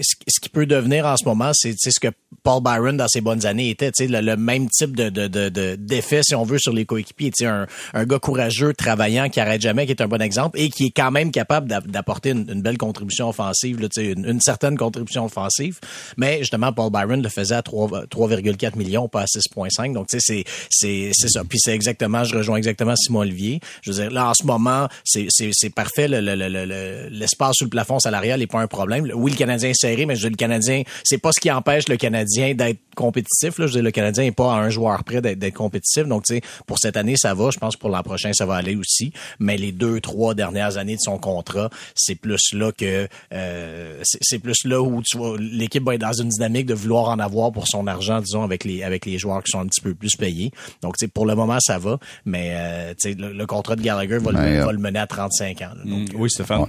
ce, qui peut devenir en ce moment, c'est ce que Paul Byron dans ses bonnes années était, le, le même type de de de- de- d'effet si on veut sur les coéquipiers, un, un gars courageux, travaillant, qui arrête jamais, qui est un bon exemple et qui est quand même capable d'a- d'apporter une, belle contribution offensive, là, une, une certaine contribution offensive. Mais justement, Paul Byron le faisait à 3 3,4 millions, pas à 6,5. Donc tu sais, c'est ça. Puis c'est exactement, je rejoins exactement Simon Olivier. Je veux dire, là en ce moment, c'est parfait. Le, le, le, le- l'espace sous le plafond salarial n'est pas un problème. Oui, le Canadien est serré, mais je veux dire, le Canadien, c'est pas ce qui empêche le Canadien d'être compétitif. Là. Je veux dire, le Canadien n'est pas à un joueur près d'être, d'être compétitif. Donc, tu sais, pour cette année, ça va. Je pense que pour l'an prochain, ça va aller aussi. Mais les deux, trois dernières années de son contrat, c'est plus là que euh, c'est, c'est plus là où tu vois l'équipe va être dans une dynamique de vouloir en avoir pour son argent, disons, avec les avec les joueurs qui sont un petit peu plus payés. Donc, tu sais, pour le moment, ça va. Mais euh, tu sais, le, le contrat de Gallagher va, le, euh, va le mener à 35 ans. là. Donc, Oui, Stéphane. Ouais.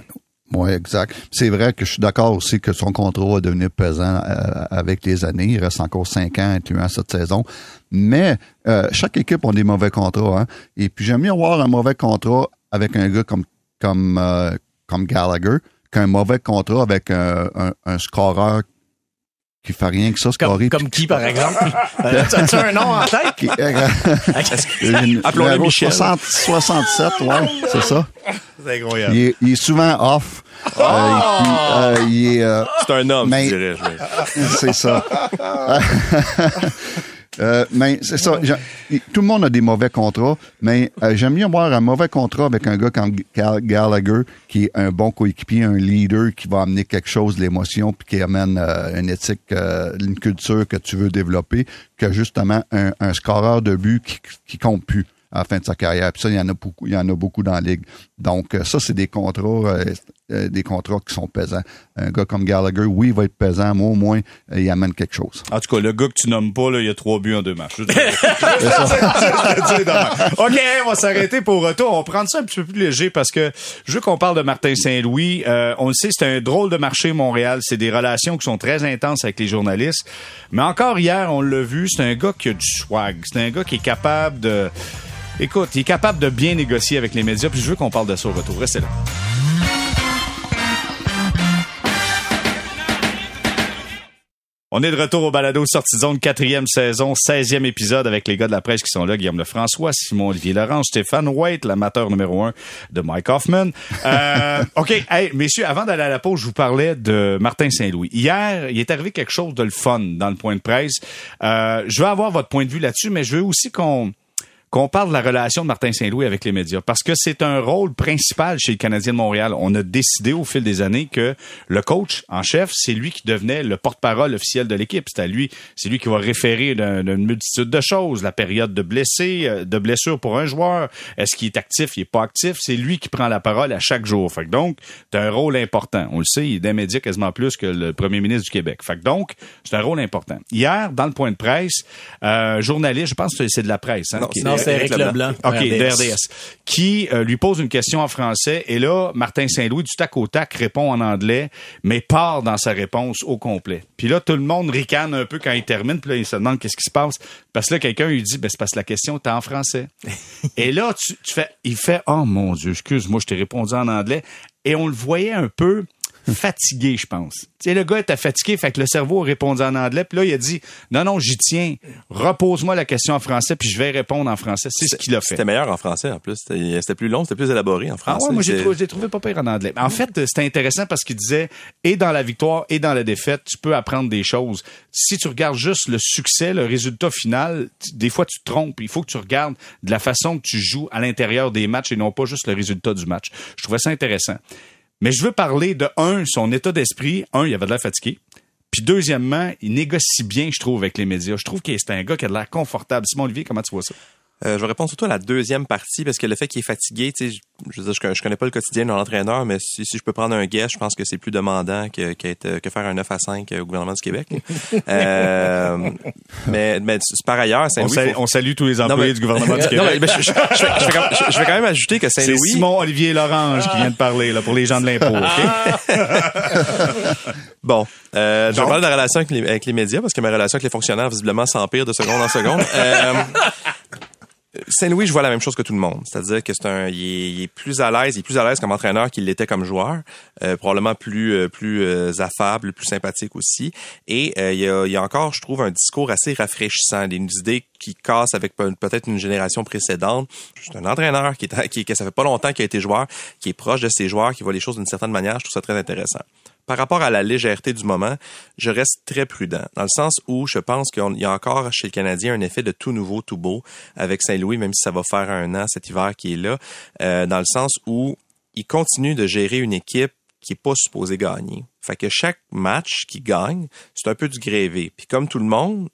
Oui, exact. C'est vrai que je suis d'accord aussi que son contrat va devenir pesant euh, avec les années. Il reste encore cinq ans, incluant cette saison. Mais euh, chaque équipe a des mauvais contrats. Hein? Et puis j'aime mieux avoir un mauvais contrat avec un gars comme comme euh, comme Gallagher qu'un mauvais contrat avec un, un, un scoreur qui fait rien que ça, comme, scorer. comme qui, par exemple? Euh, As-tu un nom en tête? Une- Appelons-le Michel. 60 67, ouais, c'est ça. C'est incroyable. Il est, il est souvent off. Euh, euh, il est, euh, C'est un homme, Mais- je dirais. je- c'est ça. Euh, mais c'est ça. Tout le monde a des mauvais contrats, mais euh, j'aime mieux avoir un mauvais contrat avec un gars comme Gal- Gallagher, qui est un bon coéquipier, un leader, qui va amener quelque chose, l'émotion, puis qui amène euh, une éthique, une culture que tu veux développer, que justement un, un scoreur de but qui, qui compte plus à la fin de sa carrière. Puis ça, il y en a beaucoup, il y en a beaucoup dans la ligue. Donc, euh, ça, c'est des contrats, euh, euh, des contrats qui sont pesants. Un gars comme Gallagher, oui, il va être pesant, mais au moins, euh, il amène quelque chose. En tout cas, le gars que tu nommes pas, là, il y a trois buts en deux matchs. OK, on va s'arrêter pour retour. On va prendre ça un petit peu plus léger parce que je veux qu'on parle de Martin Saint-Louis. Euh, on le sait, c'est un drôle de marché, Montréal. C'est des relations qui sont très intenses avec les journalistes. Mais encore hier, on l'a vu, c'est un gars qui a du swag. C'est un gars qui est capable de... Écoute, il est capable de bien négocier avec les médias. Puis je veux qu'on parle de ça au retour. Restez là. On est de retour au balado Sortie zone, quatrième saison, 16e épisode avec les gars de la presse qui sont là, Guillaume Lefrançois, Simon-Olivier Laurent, Stéphane White, l'amateur numéro un de Mike Hoffman. Euh, OK, hey, messieurs, avant d'aller à la pause, je vous parlais de Martin Saint-Louis. Hier, il est arrivé quelque chose de le fun dans le point de presse. Euh, je veux avoir votre point de vue là-dessus, mais je veux aussi qu'on qu'on parle de la relation de Martin Saint-Louis avec les médias parce que c'est un rôle principal chez le Canadien de Montréal. On a décidé au fil des années que le coach en chef, c'est lui qui devenait le porte-parole officiel de l'équipe. C'est à lui, c'est lui qui va référer d'une multitude de choses, la période de blessé, euh, de blessure pour un joueur, est-ce qu'il est actif, il est pas actif, c'est lui qui prend la parole à chaque jour. Fait que donc, c'est un rôle important. On le sait, il est d'un média quasiment plus que le premier ministre du Québec. Fait que donc, c'est un rôle important. Hier, dans le point de presse, euh, journaliste, je pense que c'est de la presse, hein, Non, c'est Eric Leblanc. OK, RDS. de RDS. Qui euh, lui pose une question en français et là, Martin Saint-Louis, du tac au tac, répond en anglais, mais part dans sa réponse au complet. Puis là, tout le monde ricane un peu quand il termine, puis là, il se demande qu'est-ce qui se passe. Parce que là, quelqu'un lui dit, ben, c'est parce que la question était en français. et là, tu, tu fais, il fait, oh mon Dieu, excuse-moi, je t'ai répondu en anglais. Et on le voyait un peu fatigué, je pense. Tu sais, le gars était fatigué, fait que le cerveau a répondu en anglais, puis là, il a dit, non, non, j'y tiens, repose-moi la question en français, puis je vais répondre en français. C'est ce qu'il a fait. C'était meilleur en français, en plus. C'était plus long, c'était plus élaboré en Ah français. ouais, moi j'ai trouvé, trouvé pas pire en anglais. En fait, c'était intéressant parce qu'il disait et dans la victoire et dans la défaite, tu peux apprendre des choses. Si tu regardes juste le succès, le résultat final, des fois tu te trompes. Il faut que tu regardes de la façon que tu joues à l'intérieur des matchs et non pas juste le résultat du match. Je trouvais ça intéressant. Mais je veux parler de un, son état d'esprit. Un, il avait de l'air fatigué. Puis deuxièmement, il négocie bien, je trouve, avec les médias. Je trouve que c'est un gars qui a de l'air confortable. Simon Olivier, comment tu vois ça? Euh, je vais répondre surtout à la deuxième partie parce que le fait qu'il est fatigué, tu sais, je, je, connais pas le quotidien de l'entraîneur, mais si, si je peux prendre un guess, je pense que c'est plus demandant que, que faire un 9 à 5 au gouvernement du Québec. euh, mais, mais c'est par ailleurs, On, Saint-Louis. sal- faut- on salue tous les employés mais- du gouvernement du Non, Québec. mais je, vais- quand- même ajouter que C'est Saint-Louis. Simon Olivier Lorange qui vient de parler là, pour les gens de l'impôt. OK? Bon, euh, je vais parler de la relation avec les, avec les médias parce que ma relation avec les fonctionnaires visiblement s'empire de seconde en seconde. Saint-Louis, je vois la même chose que tout le monde. C'est-à-dire que c'est un, il est, il est plus à l'aise, il est plus à l'aise comme entraîneur qu'il l'était comme joueur. Euh, probablement plus, euh, plus euh, affable, plus sympathique aussi. Et euh, il, y a, il y a encore, je trouve, un discours assez rafraîchissant, des idées qui cassent avec pe- peut-être une génération précédente. C'est un entraîneur qui est, qui, que ça fait pas longtemps qu'il a été joueur, qui est proche de ses joueurs, qui voit les choses d'une certaine manière. Je trouve ça très intéressant par rapport à la légèreté du moment, je reste très prudent, dans le sens où je pense qu'il y a encore chez le Canadien un effet de tout nouveau, tout beau avec Saint-Louis, même si ça va faire un an cet hiver qui est là, euh, dans le sens où il continue de gérer une équipe qui est pas supposée gagner. Fait que chaque match qu'il gagne, c'est un peu du grévé. Puis comme tout le monde,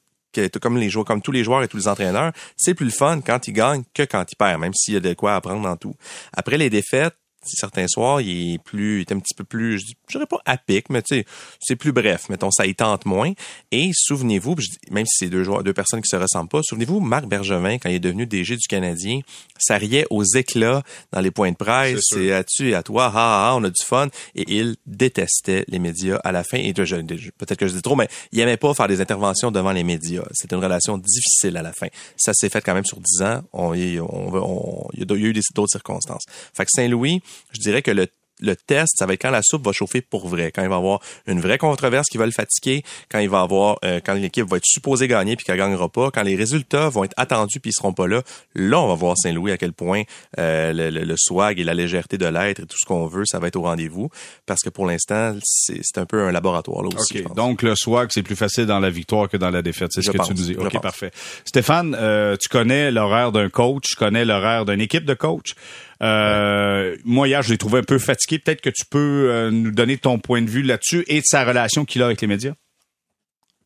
comme comme tous les joueurs et tous les entraîneurs, c'est plus le fun quand il gagne que quand il perd, même s'il y a de quoi apprendre dans tout. Après les défaites, certains soirs, il est plus, il est un petit peu plus, je dirais pas à pic, mais tu sais, c'est plus bref. Mettons, ça y tente moins. Et souvenez-vous, même si c'est deux joueurs, deux personnes qui se ressemblent pas, souvenez-vous, Marc Bergevin, quand il est devenu DG du Canadien, ça riait aux éclats dans les points de presse. C'est à tu et à toi, ah, ah, on a du fun. Et il détestait les médias à la fin. Et peut-être que je dis trop, mais il aimait pas faire des interventions devant les médias. C'était une relation difficile à la fin. Ça s'est fait quand même sur dix ans. On, il y a eu des- d'autres circonstances. Fait que Saint-Louis, je dirais que le le test, ça va être quand la soupe va chauffer pour vrai, quand il va avoir une vraie controverse qui va le fatiguer, quand il va avoir, euh, quand l'équipe va être supposée gagner puis qu'elle gagnera pas, quand les résultats vont être attendus puis ils seront pas là, là on va voir Saint-Louis à quel point euh, le, le- le swag et la légèreté de l'être et tout ce qu'on veut, ça va être au rendez-vous, parce que pour l'instant c'est un peu un laboratoire là aussi. je OK. pense. Donc, le swag, c'est plus facile dans la victoire que dans la défaite. C'est ce que pense, tu nous dis. OK, parfait. Stéphane, euh, tu connais l'horaire d'un coach, tu connais l'horaire d'une équipe de coach. Euh, moi, hier, je l'ai trouvé un peu fatigué. Peut-être que tu peux euh, nous donner ton point de vue là-dessus et de sa relation qu'il a avec les médias.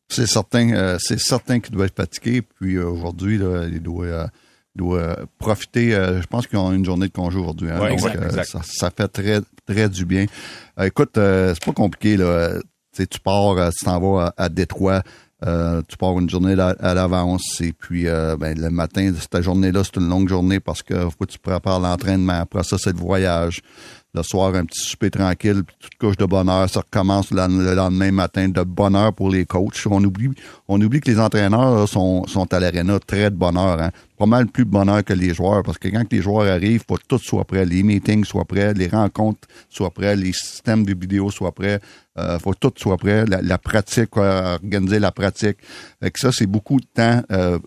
C'est certain, euh, c'est certain qu'il doit être fatigué. Puis aujourd'hui, il doit, doit profiter. je pense qu'ils ont une journée de congé aujourd'hui. hein. Ouais, donc, exact, exact. Ça, ça fait très, très du bien. Écoute, c'est pas compliqué. Là. Tu pars, tu t'en vas à, à Détroit. Euh, tu pars une journée à, l'avance et puis euh, ben, le matin, cette journée-là, c'est une longue journée parce que faut que tu prépares l'entraînement. Après ça, c'est le voyage. le soir, un petit souper tranquille, puis toute couche de bonheur. Ça recommence le, le lendemain matin de bonheur pour les coachs. On oublie, on oublie que les entraîneurs sont, sont à l'aréna très de bonheur. Hein. Pas mal plus de bonheur que les joueurs, parce que quand les joueurs arrivent, faut que tout soit prêt. Les meetings soient prêts, les rencontres soient prêts, les systèmes de vidéo soient prêts. Euh, faut que tout soit prêt. La, pratique, quoi, organiser la pratique. Fait que ça, c'est beaucoup de temps euh,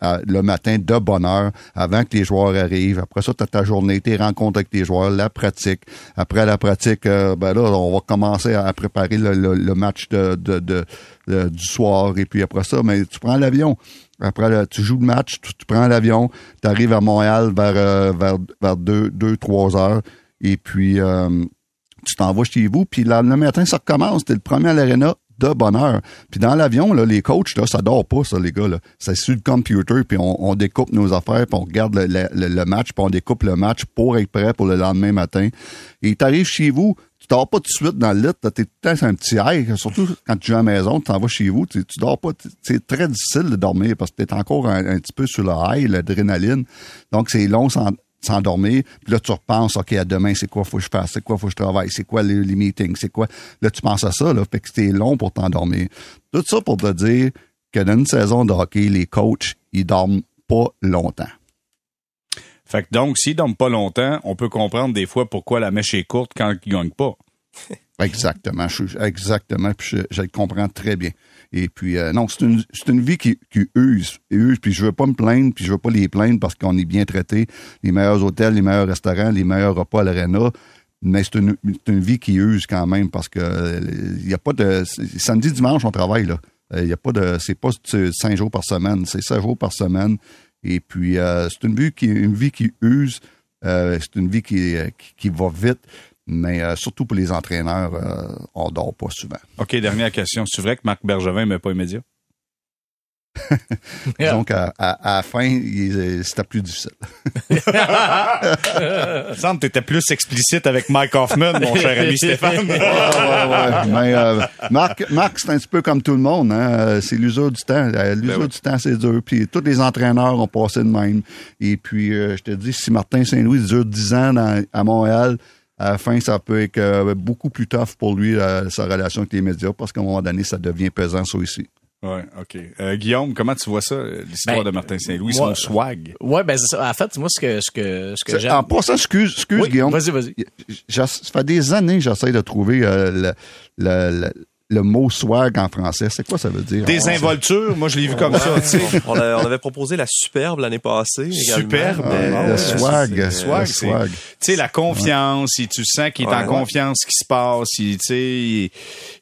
à- le matin de bonheur avant que les joueurs arrivent. Après ça, tu as ta journée, tes rencontres avec tes joueurs, la pratique. Après la pratique, euh, ben là, on va commencer à préparer le, match de, du soir. Et puis après ça, mais tu prends l'avion. Après, tu joues le match, tu, prends l'avion, tu arrives à Montréal vers, euh, vers, vers 2, 3 heures. Et puis, euh, tu t'en chez vous, puis le matin, ça recommence. T'es le premier à l'aréna de bonheur. Puis dans l'avion, là, les coachs, là, ça dort pas, ça, les gars. Là. C'est sur le computer, puis on, découpe nos affaires, puis on regarde le, match, puis on découpe le match pour être prêt pour le lendemain matin. Et t'arrives chez vous, tu dors pas tout de suite dans le lit, t'es tout le temps un petit high, surtout quand tu joues à la maison, tu t'en vas chez vous, tu, tu dors pas, c'est très difficile de dormir parce que t'es encore un, un petit peu sur le high, l'adrénaline. Donc c'est long sans s'endormir. Puis là, tu repenses, OK, à demain, c'est quoi faut que je fasse? C'est quoi faut que je travaille? C'est quoi les, les meetings? C'est quoi? Là, tu penses à ça, là. Fait que c'est long pour t'endormir. Tout ça pour te dire que dans une saison de hockey, les coachs, ils dorment pas longtemps. Fait que donc, s'ils dorment pas longtemps, on peut comprendre des fois pourquoi la mèche est courte quand ils gagnent pas. Exactement, je, exactement, puis je, je le comprends très bien. Et puis euh, non, c'est une une vie qui, use, use, puis je veux pas me plaindre, puis je veux pas les plaindre parce qu'on est bien traité, les meilleurs hôtels, les meilleurs restaurants, les meilleurs repas à l'arena, mais c'est une, une vie qui use quand même parce que euh, il y a pas de samedi dimanche on travaille là. Euh, Il y a pas de c'est pas euh, cinq jours par semaine, c'est cinq jours par semaine. Et puis euh, c'est une vie qui une vie qui use, euh, c'est une vie euh, qui, qui va vite. Mais euh, surtout pour les entraîneurs, euh, on dort pas souvent. OK, dernière question. C'est vrai que Marc Bergevin met pas immédiat? Disons qu'à à, à la fin, il- c'était plus difficile. Il me semble que t'étais plus explicite avec Mike Hoffman, mon cher ami Stéphane. Ouais, ouais, ouais. Mais euh, Marc, Marc c'est un petit peu comme tout le monde. Hein? Euh, C'est l'usure du temps. Euh, L'usure Ben du temps, c'est dur. Puis tous les entraîneurs ont passé de même. Et puis, euh, je te dis, si Martin Saint-Louis dure 10 ans dans- à Montréal, à la fin, ça peut être euh, beaucoup plus tough pour lui, euh, sa relation avec les médias, parce qu'à un moment donné, ça devient pesant, ça aussi. Ouais, OK. Euh, Guillaume, comment tu vois ça, l'histoire Ben, de Martin Saint-Louis, son swag? Ouais, ben c'est ça. En fait, moi, ce que, ce que, ce que j'aime. En passant, excuse, excuse Oui, Guillaume. vas-y, vas-y. Ça fait des années que j'essaie de trouver euh, le, le, le, le mot swag en français. C'est quoi ça veut dire? Des Ah, involtures, moi je l'ai vu comme ça, tu sais. on, a- on avait proposé la superbe l'année passée. Superbe? Ah le swag. le swag, c'est- swag. Tu sais, la confiance, si tu sens qu'il est en Ouais. confiance, ce qui se passe, il, tu sais,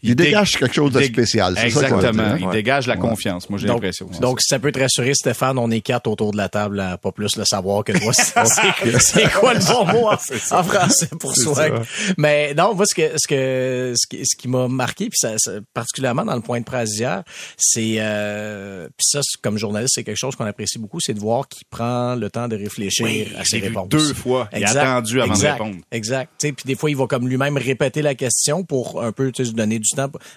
il, Il dé- dégage quelque chose de spécial. Exactement. Il dégage la confiance. Moi, j'ai l'impression. donc, si ça peut te rassurer, Stéphane, on est quatre autour de la table à pas plus le savoir que toi. C'est quoi le bon mot en, en français pour swag? Mais non, moi, ce que, ce que, ce qui, ce qui m'a marqué, puis ça, ça- particulièrement dans le point de presse hier, c'est, euh, puis ça, comme journaliste, c'est quelque chose qu'on apprécie beaucoup, c'est de voir qu'il prend le temps de réfléchir Oui, à ses réponses. deux fois. Il a attendu avant de exact, répondre. Exact. Tu sais, puis des fois, il va comme lui-même répéter la question pour un peu tu sais, donner du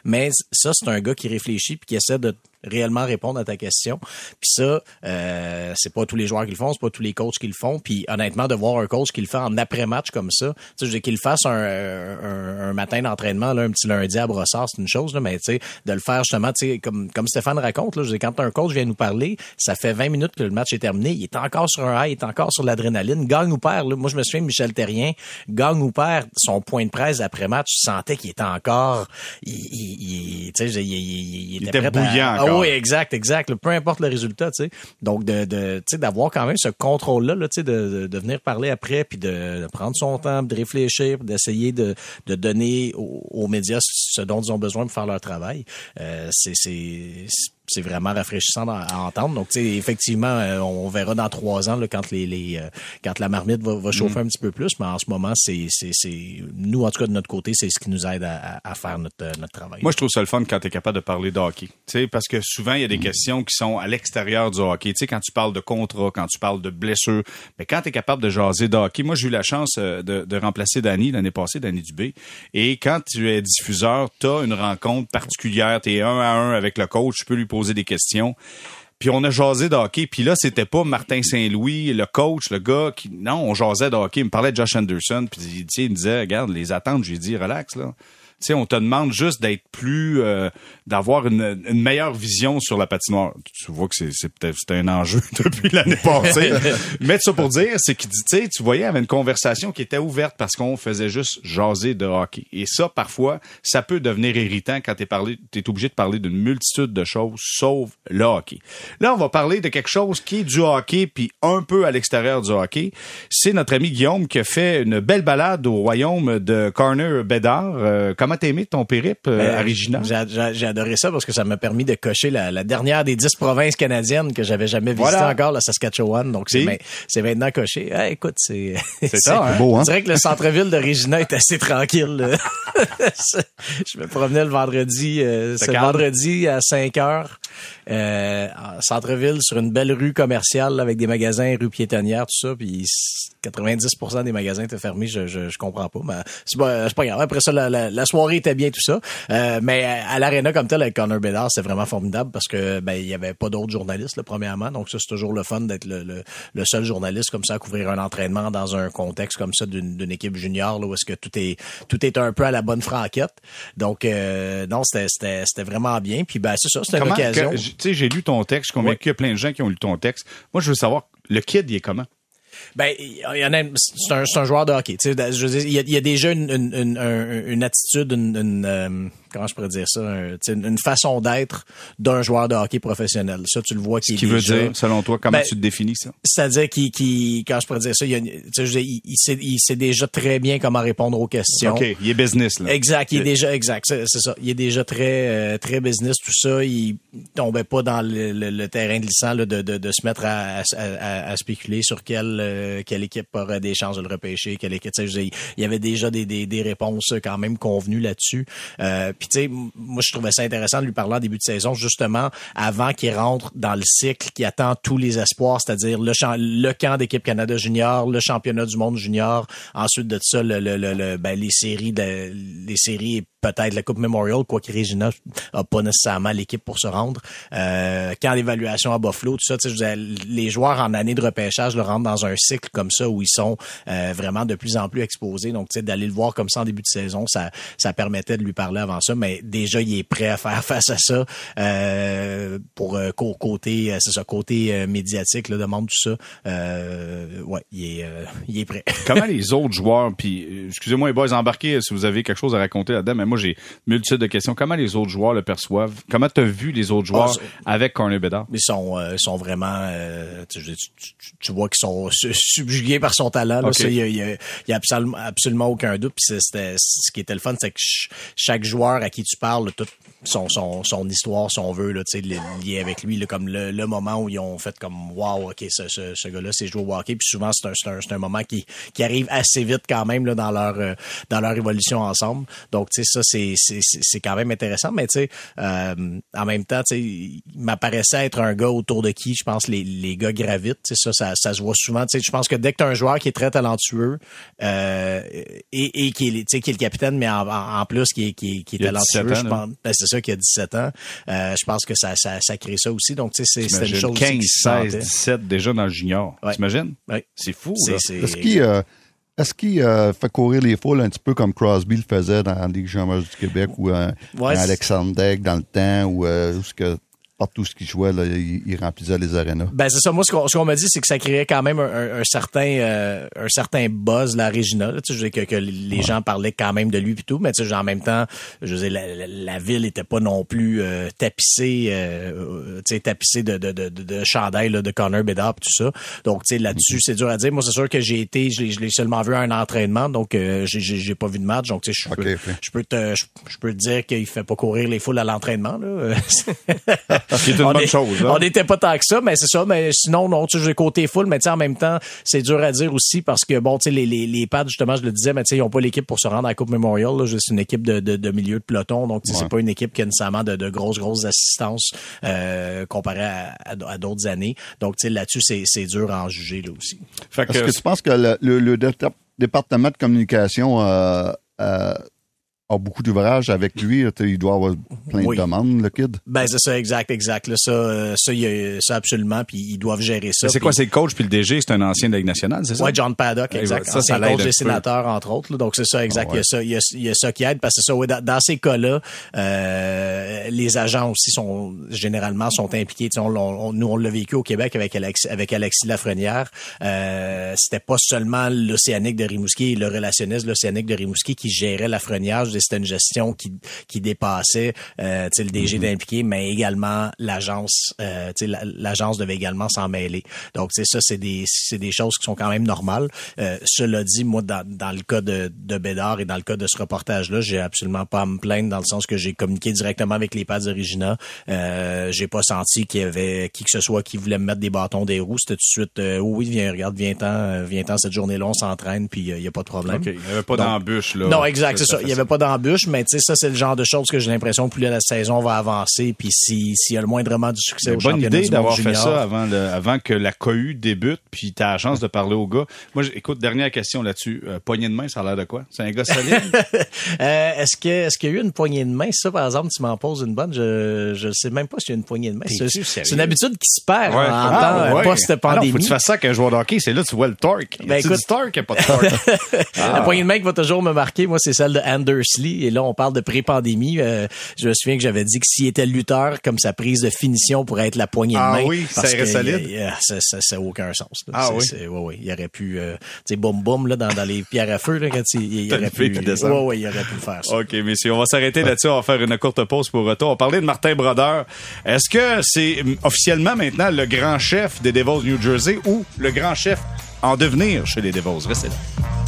Mais ça, c'est un gars qui réfléchit puis qui essaie de réellement répondre à ta question. Puis ça, euh, c'est pas tous les joueurs qui le font, c'est pas tous les coachs qui le font. Puis honnêtement, de voir un coach qui le fait en après-match comme ça, tu sais, je veux dire, qu'il le fasse un, un, un matin d'entraînement, là, un petit lundi à Brossard, c'est une chose, là, mais tu sais, de le faire justement, tu sais, comme, comme Stéphane raconte, là, je dire, quand un coach vient nous parler, ça fait 20 minutes que le match est terminé, il est encore sur un high, il est encore sur l'adrénaline, gagne ou perd. Là. Moi, je me souviens, Michel Terrien, gagne ou perd, son point de presse après-match, je sentais qu'il était encore, il, il, il- tu sais, il, il- il était, était à- bouillant Ah oui, exact, exact. peu importe le résultat, tu sais. Donc, de, de, d'avoir quand même ce contrôle-là, là, tu sais, de, de, venir parler après, puis de, prendre son temps, de réfléchir, d'essayer de, de donner aux, médias ce dont ils ont besoin pour faire leur travail. Euh, c'est vraiment rafraîchissant à, entendre. Donc, effectivement, euh, on verra dans trois ans là, quand les, les euh, quand la marmite va, va chauffer un petit peu plus. Mais en ce moment, c'est, c'est, c'est nous, en tout cas de notre côté, c'est ce qui nous aide à, faire notre, euh, notre travail. Moi, je trouve ça le fun quand tu es capable de parler de hockey. Tu sais, parce que souvent, il y a des questions qui sont à l'extérieur du hockey. Tu sais, quand tu parles de contrat, quand tu parles de blessures, mais quand tu es capable de jaser de hockey, moi, j'ai eu la chance de, de remplacer Danny l'année passée, Danny Dubé. Et quand tu es diffuseur, tu as une rencontre particulière, tu es un à un avec le coach, tu peux lui poser des questions. Puis on a jasé de. Puis là, c'était pas Martin Saint-Louis, le coach, le gars qui... Non, on jasait de hockey. Il me parlait de Josh Anderson. Puis il me disait, regarde, les attentes. J'ai dit, relax, là. Tu sais, on te demande juste d'être plus, euh, d'avoir une, une meilleure vision sur la patinoire. Tu vois que c'est, c'est peut-être un enjeu depuis l'année passée. Mais ça pour dire, c'est qu'il dit, tu sais, tu voyais, il y avait une conversation qui était ouverte parce qu'on faisait juste jaser de hockey. Et ça, parfois, ça peut devenir irritant quand t'es parlé, t'es obligé de parler d'une multitude de choses, sauf le hockey. Là, on va parler de quelque chose qui est du hockey, puis un peu à l'extérieur du hockey. C'est notre ami Guillaume qui a fait une belle balade au royaume de Corner Bédard. Euh, comment t'as aimé ton périple euh, Ben, à Regina? J'ai, adoré ça parce que ça m'a permis de cocher la, la dernière des dix provinces canadiennes que j'avais jamais visité Voilà. encore, la Saskatchewan. Donc, c'est, ma- c'est maintenant coché. Ah, écoute, c'est... C'est ça, hein? beau, hein? dirait que le centre-ville de Regina est assez tranquille. je me promenais le vendredi, euh, calme? vendredi à 5 heures, euh, en centre-ville, sur une belle rue commerciale là, avec des magasins, rue piétonnière, tout ça. Puis 90% des magasins étaient fermés. Je, je, je comprends pas, mais c'est pas, pas grave. Après ça, la, la- la soirée était bien, tout ça. Euh, mais à l'aréna comme tel avec Connor Bedard, c'était vraiment formidable parce que ben il y avait pas d'autres journalistes, là, premièrement. Donc ça, c'est toujours le fun d'être le, le, le seul journaliste comme ça à couvrir un entraînement dans un contexte comme ça d'une équipe junior là, où est-ce que tout est tout est un peu à la bonne franquette. Donc euh, non, c'était vraiment bien. Puis ben c'est ça, c'était une occasion. tu sais, j'ai lu ton texte, je suis convaincu qu'il y a plein de gens qui ont lu ton texte. Moi, je veux savoir, le kid, il est comment? Ben, il y en a, c'est un, c'est un joueur de hockey. Tu sais, je veux dire, il y a, il y a déjà une, une, une, un- une attitude, une, une, euh, comment je pourrais dire ça, un- une, façon d'être d'un joueur de hockey professionnel. Ça, tu le vois Ce qui qui est veut déjà- dire, selon toi, comment Ben, tu te définis ça? C'est-à-dire qu'il, qu'il, quand je pourrais dire ça, il, y a je dire, il, il sait, il sait déjà très bien comment répondre aux questions. OK, il est business, là. Exact, il est déjà exact, c'est ça. Il est déjà très euh, très business tout ça. Il tombait pas dans le, le- le terrain glissant là, de, de, de se mettre à, à, à- à spéculer sur quelle euh, quelle équipe aurait des chances de le repêcher, quelle équipe. dire, il y avait déjà des, des, des réponses quand même convenues là-dessus. Euh, Puis tu sais, moi je trouvais ça intéressant de lui parler en début de saison justement avant qu'il rentre dans le cycle qui attend tous les espoirs, c'est-à-dire le, le camp d'équipe Canada junior, le championnat du monde junior, ensuite de ça le, le, ben, les séries de les séries peut-être la Coupe Memorial, quoi que Regina a pas nécessairement l'équipe pour se rendre. Euh, camp d'évaluation à Buffalo, tout ça, je les joueurs en année de repêchage le rentrent dans un cycle comme ça où ils sont euh, vraiment de plus en plus exposés. Donc, d'aller le voir comme ça en début de saison, ça, ça permettait de lui parler avant ça, mais déjà, il est prêt à faire face à ça euh, pour euh, cô- côté, euh, c'est ça, côté euh, médiatique, là, demande tout ça. Ouais, il est, il est prêt. Comment les autres joueurs, puis excusez-moi les boys, embarquez euh, si vous avez quelque chose à raconter là-dedans, moi j'ai multitude de questions. Comment les autres joueurs le perçoivent? Comment t'as vu les autres joueurs Ah, avec Corner Bedard? Ils sont, euh, sont vraiment, euh, tu, tu- tu- tu vois qu'ils sont su- subjugués par son talent. Il y a, absolument, absolument aucun doute. Puis c'était- ce qui était le fun, c'est que ch- chaque joueur à qui tu parles, tout son, son, son histoire, son vœu, là, tu sais, li- lié avec lui, là, comme le, le moment où ils ont fait comme wow, ok, ce, ce, ce gars-là, c'est jouer au hockey. Puis souvent, c'est un, c'est un, c'est un moment qui, qui arrive assez vite quand même là, dans leur euh, dans leur évolution ensemble. Donc, tu sais, ça, c'est, c'est, c'est quand même intéressant. Mais tu sais, euh, en même temps, tu sais, il m'apparaissait être un gars autour de qui, je pense, les, les gars gravitent. Tu sais, ça, ça, ça se voit souvent. Tu sais, je pense que dès que tu as un joueur qui est très talentueux euh, et, et qui, est, tu sais, qui est le capitaine, mais en, en plus qui est, qui est, qui est Il a 17 talentueux, je là. pense, ben, c'est ça qui a 17 ans. Euh, je pense que ça, ça, ça crée ça aussi. Donc, tu sais, c'est- une chose aussi 15, qui se 16, sentait. 17 déjà dans le junior. Ouais. T'imagines? Ouais. C'est fou, Est-ce qu'il euh, euh, fait courir les foules un petit peu comme Crosby le faisait dans la Ligue du Québec ou euh, Ouais, dans Alexandre Daigle dans le temps ou euh, ce que partout ce qu'il jouait, là, il, il remplissait les arénas. Ben c'est ça. Moi, ce qu'on ce qu'on m'a dit, c'est que ça créait quand même un, un- un certain euh, un certain buzz la Regina. Là, tu sais, que, que les gens parlaient quand même de lui puis tout, mais tu sais, en même temps, je veux dire, la, la- la ville était pas non plus euh, tapissée, euh, euh, tu sais, tapissée de de de, de, là, de Connor Bedard pis tout ça. Donc, tu sais, là-dessus, c'est dur à dire. Moi, c'est sûr que j'ai été, je l'ai- seulement vu à un entraînement, donc euh, j'ai pas vu de match. Donc, tu sais, je Ok, peux je peux te je, je peux te dire qu'il fait pas courir les foules à l'entraînement là. C'est une On bonne est- chose. hein. On n'était pas tant que ça, mais c'est ça. Mais sinon, non, tu sais, j'ai côté full, mais tu sais, en même temps, c'est dur à dire aussi parce que, bon, tu sais, les, les, les pads, justement, je le disais, mais tu sais, ils ont pas l'équipe pour se rendre à la Coupe Memorial. là. C'est une équipe de, de, de milieu de peloton. Donc, tu sais, Ouais. c'est pas une équipe qui a nécessairement de, de grosses, grosses assistances euh, comparé à, à, à d'autres années. Donc, tu sais, là-dessus, c'est, c'est dur à en juger, là aussi. Fait que, Est-ce que tu penses que le, le- le dé- département de communication euh, euh, a beaucoup d'ouvrages avec lui. Il doit avoir plein Oui. de demandes, le kid. Ben c'est ça, exact, exact. Là, ça, euh, ça, il y a- ça absolument. Puis ils doivent gérer ça. Mais C'est quoi, c'est le coach puis le DG, c'est un ancien de la Ligue nationale, c'est ça? Ouais, John Paddock, exact. ça, ça coach un des sénateurs, entre autres. là. Donc, c'est ça, exact. Ah il, y a ça, il, y a, il y a ça qui aide parce que c'est ça, ouais, dans, dans ces cas-là, euh, les agents aussi sont généralement sont impliqués. On, on- nous, on l'a vécu au Québec avec, Alex, avec Alexis Lafrenière. Euh, c'était pas seulement l'Océanique de Rimouski et le relationniste de l'Océanique de Rimouski qui gérait Lafrenière. Je C'était une gestion qui, qui dépassait euh, tu sais, le DG d'impliqué, mais également l'agence. Euh, tu sais, la- l'agence devait également s'en mêler. Donc, ça, c'est des, c'est des choses qui sont quand même normales. Euh, cela dit, moi, dans, dans le cas de, de Bédard et dans le cas de ce reportage-là, j'ai absolument pas à me plaindre dans le sens que j'ai communiqué directement avec les pads d'Origina. Euh, j'ai pas senti qu'il y avait qui que ce soit qui voulait me mettre des bâtons des roues. C'était tout de suite, euh, oui, viens, regarde, viens-t'en, viens-t'en cette journée-là, on s'entraîne, puis il y a pas de problème. Il n'y avait pas d'embûche, là. Non, exact, c'est ça. Il fait y avait pas d'embûche, mais tu sais, ça, c'est le genre de choses que j'ai l'impression que plus la saison va avancer, puis si- s'il y a le moindrement du succès au une bonne idée d'avoir fait ça avant, le- avant que la cohue débute, puis tu as la chance de parler au gars. Moi, écoute, dernière question là-dessus. Euh, poignée de main, ça a l'air de quoi? C'est un gars solide? Euh, est-ce que est-ce qu'il y a eu une poignée de main? Ça, par exemple, tu m'en poses une bonne. Je je sais même pas s'il y a une poignée de main. C'est une habitude qui se perd Ouais. en Ah, temps ouais. Ah non, post-pandémie. faut que tu fasses ça qu'un joueur de hockey, c'est là que tu vois le torque. Ben, écoute- du torque, pas de torque? La poignée de main qui va toujours me marquer, moi, c'est celle de Et là, on parle de pré-pandémie. Euh, je me souviens que j'avais dit que s'il était lutteur, comme sa prise de finition pourrait être la poignée de Ah main. oui, ça parce que, solide. euh, ça, ça, ça a aucun sens. là. Ah oui? ouais, ouais. Il aurait pu, euh, tu sais, boum boum là dans, dans les pierres à feu là, quand il, aurait pu. Ouais, ouais, il aurait pu faire. Ça. OK, messieurs, on va s'arrêter là-dessus. On va faire une courte pause pour retour. On parlait de Martin Brodeur. Est-ce que c'est hum, officiellement maintenant le grand chef des Devils New Jersey ou le grand chef en devenir chez les Devils? Restez là.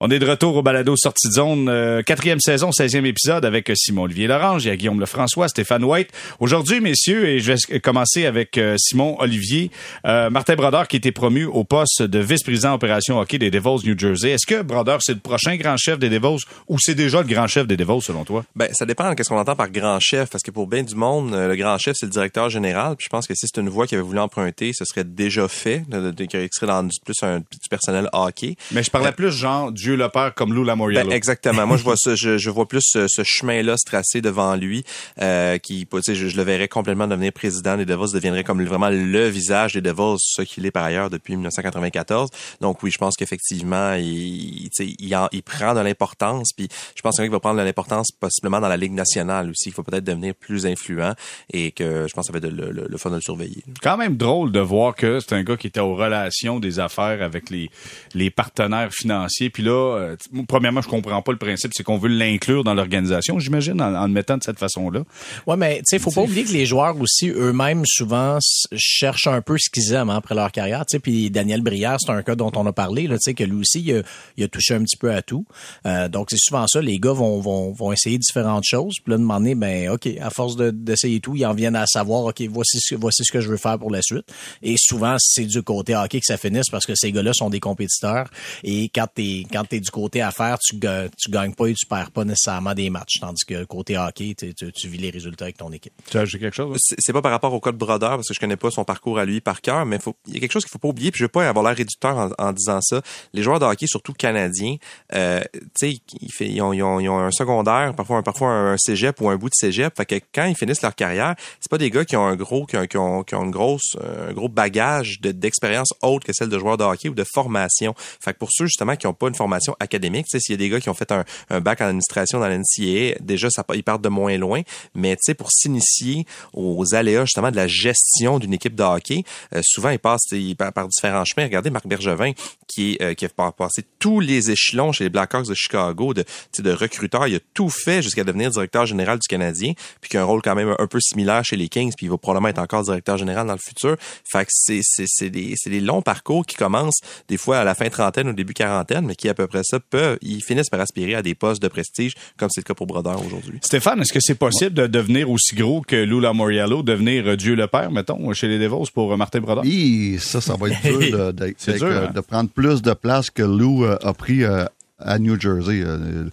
On est de retour au balado Sortie de zone, euh, quatrième saison, 16e épisode avec Simon-Olivier Lorange, il y a Guillaume Lefrançois, Stéphane White. Aujourd'hui, messieurs, et je vais commencer avec euh, Simon-Olivier, euh, Martin Brodeur qui a été promu au poste de vice-président opération hockey des Devils New Jersey. Est-ce que Brodeur, c'est le prochain grand chef des Devils ou c'est déjà le grand chef des Devils selon toi? Ben, ça dépend de qu'est-ce qu'on entend par grand chef, parce que pour bien du monde, le grand chef, c'est le directeur général. Puis je pense que si c'est une voie qu'il avait voulu emprunter, ce serait déjà fait, de, de, serait dans du- plus un du personnel hockey. Mais je parlais plus genre Dieu le Père comme Lou Lamoriello. Ben, exactement. Moi, je vois ça, je, je vois plus ce, ce chemin-là se tracer devant lui, euh, qui, tu sais, je, je le verrais complètement devenir président des Devils, deviendrait comme vraiment le visage des Devils, ce qu'il est par ailleurs depuis 1994. Donc oui, je pense qu'effectivement, il, tu sais, il, en- il prend de l'importance, puis je pense qu'il va prendre de l'importance possiblement dans la Ligue nationale aussi. Il faut peut-être devenir plus influent et que je pense que ça va être le, le, le fun de le surveiller. quand même drôle de voir que c'est un gars qui était aux relations des affaires avec les, les partenaires financiers. Puis là, euh, moi, premièrement, je comprends pas le principe, c'est qu'on veut l'inclure dans l'organisation, j'imagine, en, en le mettant de cette façon-là. Ouais, mais tu sais, faut pas oublier que les joueurs aussi eux-mêmes souvent cherchent un peu ce qu'ils aiment hein, après leur carrière. Tu sais, puis Daniel Brière, c'est un cas dont on a parlé. Là, tu sais, que lui aussi, il a, il a touché un petit peu à tout. Euh, donc c'est souvent ça. Les gars vont, vont, vont essayer différentes choses. Puis là, demander, ben ok, à force de- d'essayer tout, ils en viennent à savoir, ok, voici ce, voici ce que je veux faire pour la suite. Et souvent, c'est du côté hockey que ça finisse parce que ces gars-là sont des compétiteurs. Et quand t'es quand t'es du côté affaires, tu, tu gagnes pas et tu perds pas nécessairement des matchs. Tandis que côté hockey, tu, tu, tu vis les résultats avec ton équipe. Tu as ajouté quelque chose? c'est c'est pas par rapport au cas de Brodeur parce que je connais pas son parcours à lui par cœur, mais faut, il y a quelque chose qu'il faut pas oublier. Puis je veux pas avoir l'air réducteur en, en disant ça. Les joueurs de hockey, surtout canadiens, euh, tu sais, ils, ont, ils, ont, ils ont un secondaire, parfois un, parfois un cégep ou un bout de cégep. Fait que quand ils finissent leur carrière, c'est pas des gars qui ont un gros, qui ont, qui ont, qui ont une grosse, un gros bagage de- d'expérience autre que celle de joueurs de hockey ou de formation. Fait que pour ceux justement qui ont pas une formation académique, tu sais, s'il y a des gars qui ont fait un, bac en administration dans la NCAA, déjà ça, ils partent de moins loin. Mais tu sais, pour s'initier aux aléas justement de la gestion d'une équipe de hockey, euh, souvent ils passent ils, par, par différents chemins. Regardez Marc Bergevin qui, euh, qui a pa- passé tous les échelons chez les Blackhawks de Chicago de, de recruteur. Il a tout fait jusqu'à devenir directeur général du Canadien, puis qui a un rôle quand même un peu similaire chez les Kings, puis il va probablement être encore directeur général dans le futur. Fait que c'est, c'est, c'est, des, des longs parcours qui commencent des fois à la fin trentaine ou début quarantaine, mais qui à peu près ça peuvent, ils finissent par aspirer à des postes de prestige, comme c'est le cas pour Brodeur aujourd'hui. Stéphane, est-ce que c'est possible de devenir aussi gros que Lou Lamoriello, devenir euh, Dieu le Père, mettons, chez les Devils pour euh, Martin Brodeur? Hi, ça, ça va être dur de, dur, euh, hein? de prendre plus de place que Lou euh, a pris euh, à New Jersey. Euh,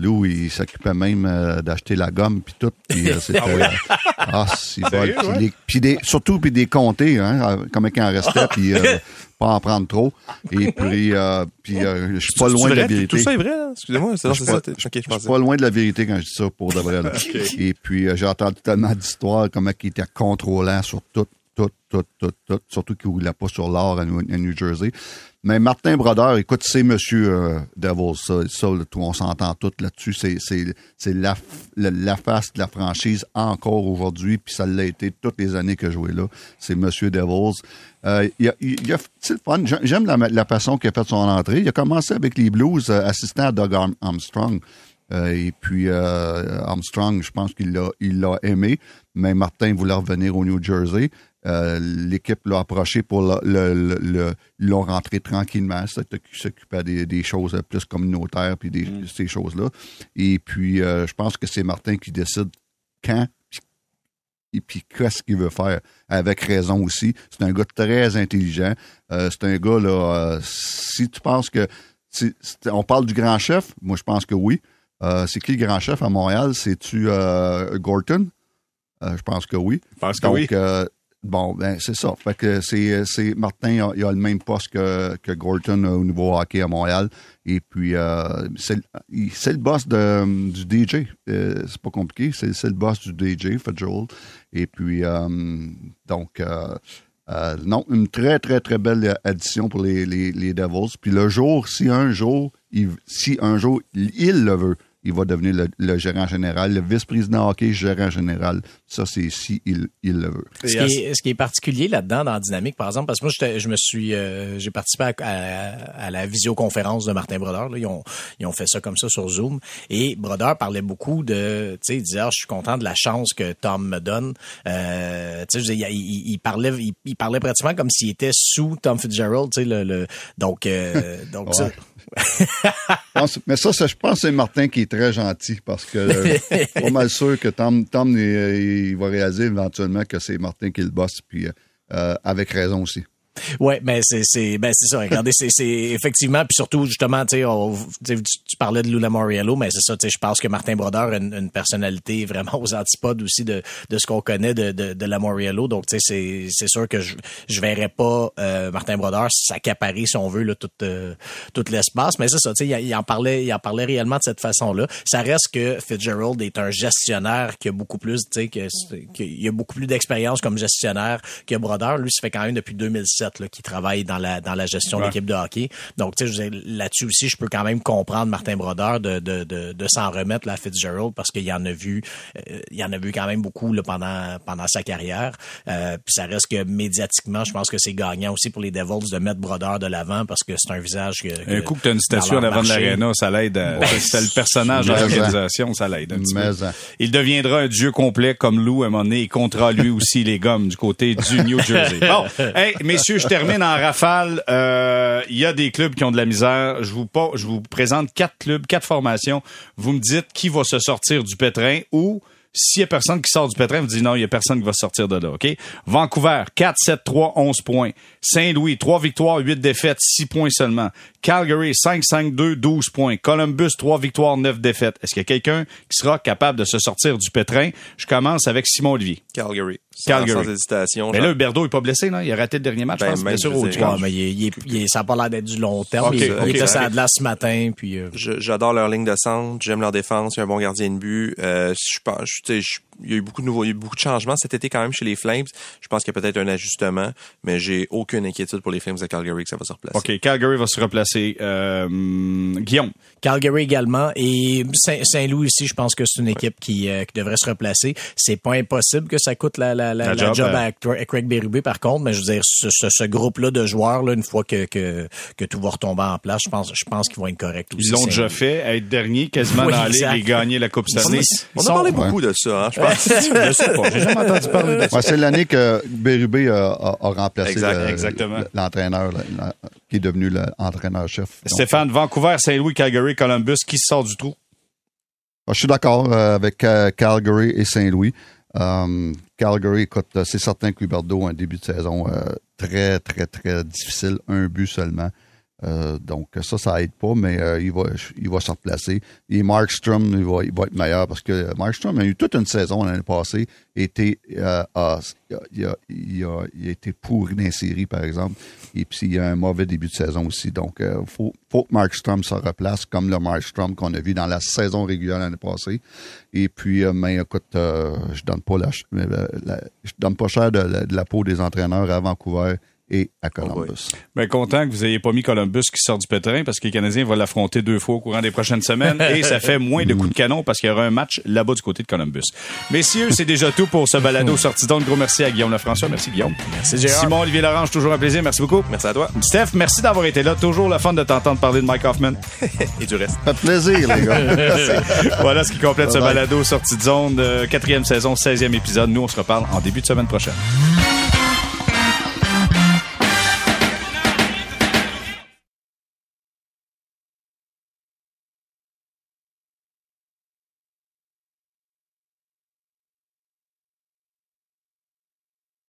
Lou, il s'occupait même euh, d'acheter la gomme puis tout. Puis, euh, c'était, euh, ah, c'est Sérieux, bon. Puis surtout puis des comtés, hein, euh, comment il en restait. puis, euh, pas en prendre trop. Et puis, euh, puis euh, je suis pas loin de la vérité. Tout ça est vrai, là? Excusez-moi, c'est Je suis pas- loin de la vérité quand je dis ça pour de vrai. Et puis, euh, j'ai entendu tellement d'histoires, comment il était contrôlant sur tout, tout, tout, tout, tout, surtout qu'il roulait pas sur l'or à, New à New Jersey. Mais Martin Brodeur, écoute, c'est Monsieur euh, Devils, ça, ça tout, on s'entend tous là-dessus. C'est, c'est, c'est la, la, la face de la franchise encore aujourd'hui, puis ça l'a été toutes les années que je jouais là. C'est Monsieur Devils. Euh, il a, il c'est le fun. J'ai- J'aime la, la façon qu'il a fait son entrée. Il a commencé avec les Blues, euh, assistant à Doug Arm- Armstrong. Euh, et puis Armstrong, je pense qu'il l'a, il l'a aimé, mais Martin voulait revenir au New Jersey. L'équipe l'a approché pour le, le, le- l'ont rentré tranquillement. S'occupait des, des choses plus communautaires puis des, ces choses-là. Et puis, je pense que c'est Martin qui décide quand et puis qu'est-ce qu'il veut faire? Avec raison aussi. C'est un gars très intelligent. Euh, c'est un gars, là, euh, si tu penses que... si- si- on parle du grand chef, moi je pense que oui. Euh, c'est qui le grand chef à Montréal? C'est-tu Gorton? Je pense que oui. Je pense que Donc, oui. Euh, bon, ben, c'est ça. Fait que c'est, c'est Martin, il a, le même poste que, que Gorton euh, au niveau hockey à Montréal. Et puis, euh, c'est, le- boss de, du DJ. Euh, c'est pas compliqué. C'est, le boss du DJ, Fitzgerald. Et puis, euh, donc, euh, euh, non, une très, très, très belle addition pour les, les, les Devils. Puis le jour, si un jour, il, si un jour il le veut, il va devenir le, le gérant général, le vice-président hockey, gérant général. Ça, c'est si il, il le veut. Ce qui, est, ce qui est particulier là-dedans dans la dynamique, par exemple, parce que moi, je me suis, euh, j'ai participé à, à- à la visioconférence de Martin Brodeur. Là. Ils, ont, ils ont fait ça comme ça sur Zoom. Et Brodeur parlait beaucoup de, tu sais, il disait, Ah, je suis content de la chance que Tom me donne. Euh, tu sais, il, il- il parlait, il, il parlait pratiquement comme s'il était sous Tom Fitzgerald. Tu sais, le, le- donc, euh, donc ça- Ouais. Mais ça, ça, je pense que c'est Martin qui très gentil parce que euh, je suis pas mal sûr que Tom, Tom il, va réaliser éventuellement que c'est Martin qui le boss, puis euh, euh, avec raison aussi. Ouais, ben c'est c'est ben c'est ça. Regardez, c'est c'est effectivement puis surtout justement, tu sais, tu parlais de Lula Moriello, mais c'est ça. Tu sais, je pense que Martin Brodeur a une, une personnalité vraiment aux antipodes aussi de de ce qu'on connaît de de, de la Moriello. Donc tu sais, c'est c'est sûr que je je verrais pas euh, Martin Brodeur s'accaparer si on veut là tout euh, tout l'espace. Mais c'est ça. Tu sais, il, en parlait il en parlait réellement de cette façon-là. Ça reste que Fitzgerald est un gestionnaire qui a beaucoup plus, tu sais, a beaucoup plus d'expérience comme gestionnaire que Brodeur. Lui, ça fait quand même depuis 2007 là, qu'il travaille dans la dans la gestion Ouais. d'équipe de hockey. Donc, tu sais, là-dessus aussi, je peux quand même comprendre Martin Brodeur de de de, de s'en remettre là, à Fitzgerald parce qu'il en a vu euh, il en a vu quand même beaucoup là, pendant pendant sa carrière. Euh, puis ça reste que médiatiquement, je pense que c'est gagnant aussi pour les Devils de mettre Brodeur de l'avant parce que c'est un visage que, Un coup que tu as une statue en avant de l'aréna, ça l'aide. à- C'était le personnage de l'organisation, ça l'aide un petit peu. Mais, euh, Il deviendra un dieu complet comme Lou à un moment donné et comptera lui aussi les gommes du côté du New Jersey. Bon, hey, messieurs, je termine en rafale. Euh, Il y a des clubs qui ont de la misère. Je vous, présente quatre clubs, quatre formations. Vous me dites qui va se sortir du pétrin ou s'il y a personne qui sort du pétrin, vous dites non, il y a personne qui va sortir de là? Vancouver, 4, 7, 3, 11 points. Saint-Louis, 3 victoires, 8 défaites, 6 points seulement. Calgary, 5, 5, 2, 12 points. Columbus, 3 victoires, 9 défaites. Est-ce qu'il y a quelqu'un qui sera capable de se sortir du pétrin? Je commence avec Simon Olivier. Calgary. Sans, Calgary. sans hésitation. Mais genre- là, Berdo est pas blessé, là? Il a raté le dernier match, Ben, je pense. même, Bien sûr, au. Ouais, mais il, est- il est- il est- ça n'a pas l'air d'être du long terme. Il, il ok, était sur la ok. glace ce matin, puis euh, J'adore leur ligne de centre, j'aime leur défense, il y a un bon gardien de but. Euh, je pense, je- tu sais, je- il y a eu beaucoup de nouveaux, il y a eu beaucoup de changements cet été quand même chez les Flames. Je pense qu'il y a peut-être un ajustement, mais j'ai aucune inquiétude pour les Flames de Calgary que ça va se replacer. OK, Calgary va se replacer. Euh, Guillaume. Calgary également et Saint- Saint-Louis aussi, je pense que c'est une équipe qui, euh, qui devrait se replacer. C'est pas impossible que ça coûte la, la, la, La la job, job, euh. à, Cra- à Craig Berube par contre, mais je veux dire ce, ce, ce groupe-là de joueurs là, une fois que, que que tout va retomber en place, je pense je pense qu'ils vont être corrects aussi. Ils l'ont déjà fait, être dernier quasiment Oui, dans la ligue exact. et gagner la Coupe cette année. On a sont- parlé beaucoup de ça, hein, je pense. Je sais pas, j'ai jamais entendu parler de ça. Ouais, c'est l'année que Bérubé a, a- a remplacé Exact, le- exactement. l'entraîneur, qui est devenu l'entraîneur-chef. Donc, Stéphane, Vancouver, Saint-Louis, Calgary, Columbus, qui sort du trou? Ah, Je suis d'accord euh, avec euh, Calgary et Saint-Louis. Euh, Calgary, écoute, c'est certain que Huberdeau a un début de saison euh, très, très, très difficile. Un but seulement. Euh, donc ça, ça aide pas, mais euh, il va il va se replacer. Et Markstrom, il va, il va être meilleur parce que Markstrom a eu toute une saison l'année passée, était, euh, il, a, il, a, il, a, été pourri dans les par exemple. Et puis il a un mauvais début de saison aussi. Donc il faut, faut que Markstrom se replace comme le Markstrom qu'on a vu dans la saison régulière l'année passée. Et puis, mais écoute, je donne pas la, je donne pas cher de, de la peau des entraîneurs à Vancouver et à Columbus. Oh ben, content que vous ayez pas mis Columbus qui sort du pétrin parce que les Canadiens vont l'affronter deux fois au courant des prochaines semaines et ça fait moins de coups de canon parce qu'il y aura un match là-bas du côté de Columbus. Messieurs, c'est déjà tout pour ce balado sorti donc. Gros merci à Guillaume Lefrançois. Merci Guillaume. Merci Gérard. Simon Olivier Larange, toujours un plaisir. Merci beaucoup. Merci à toi. Steph, merci d'avoir été là. Toujours le fun de t'entendre parler de Mike Hoffman. et du reste. Ça fait plaisir, les gars. voilà ce qui complète ce balado sorti de zone. Quatrième saison, 16e épisode. Nous, on se reparle en début de semaine prochaine.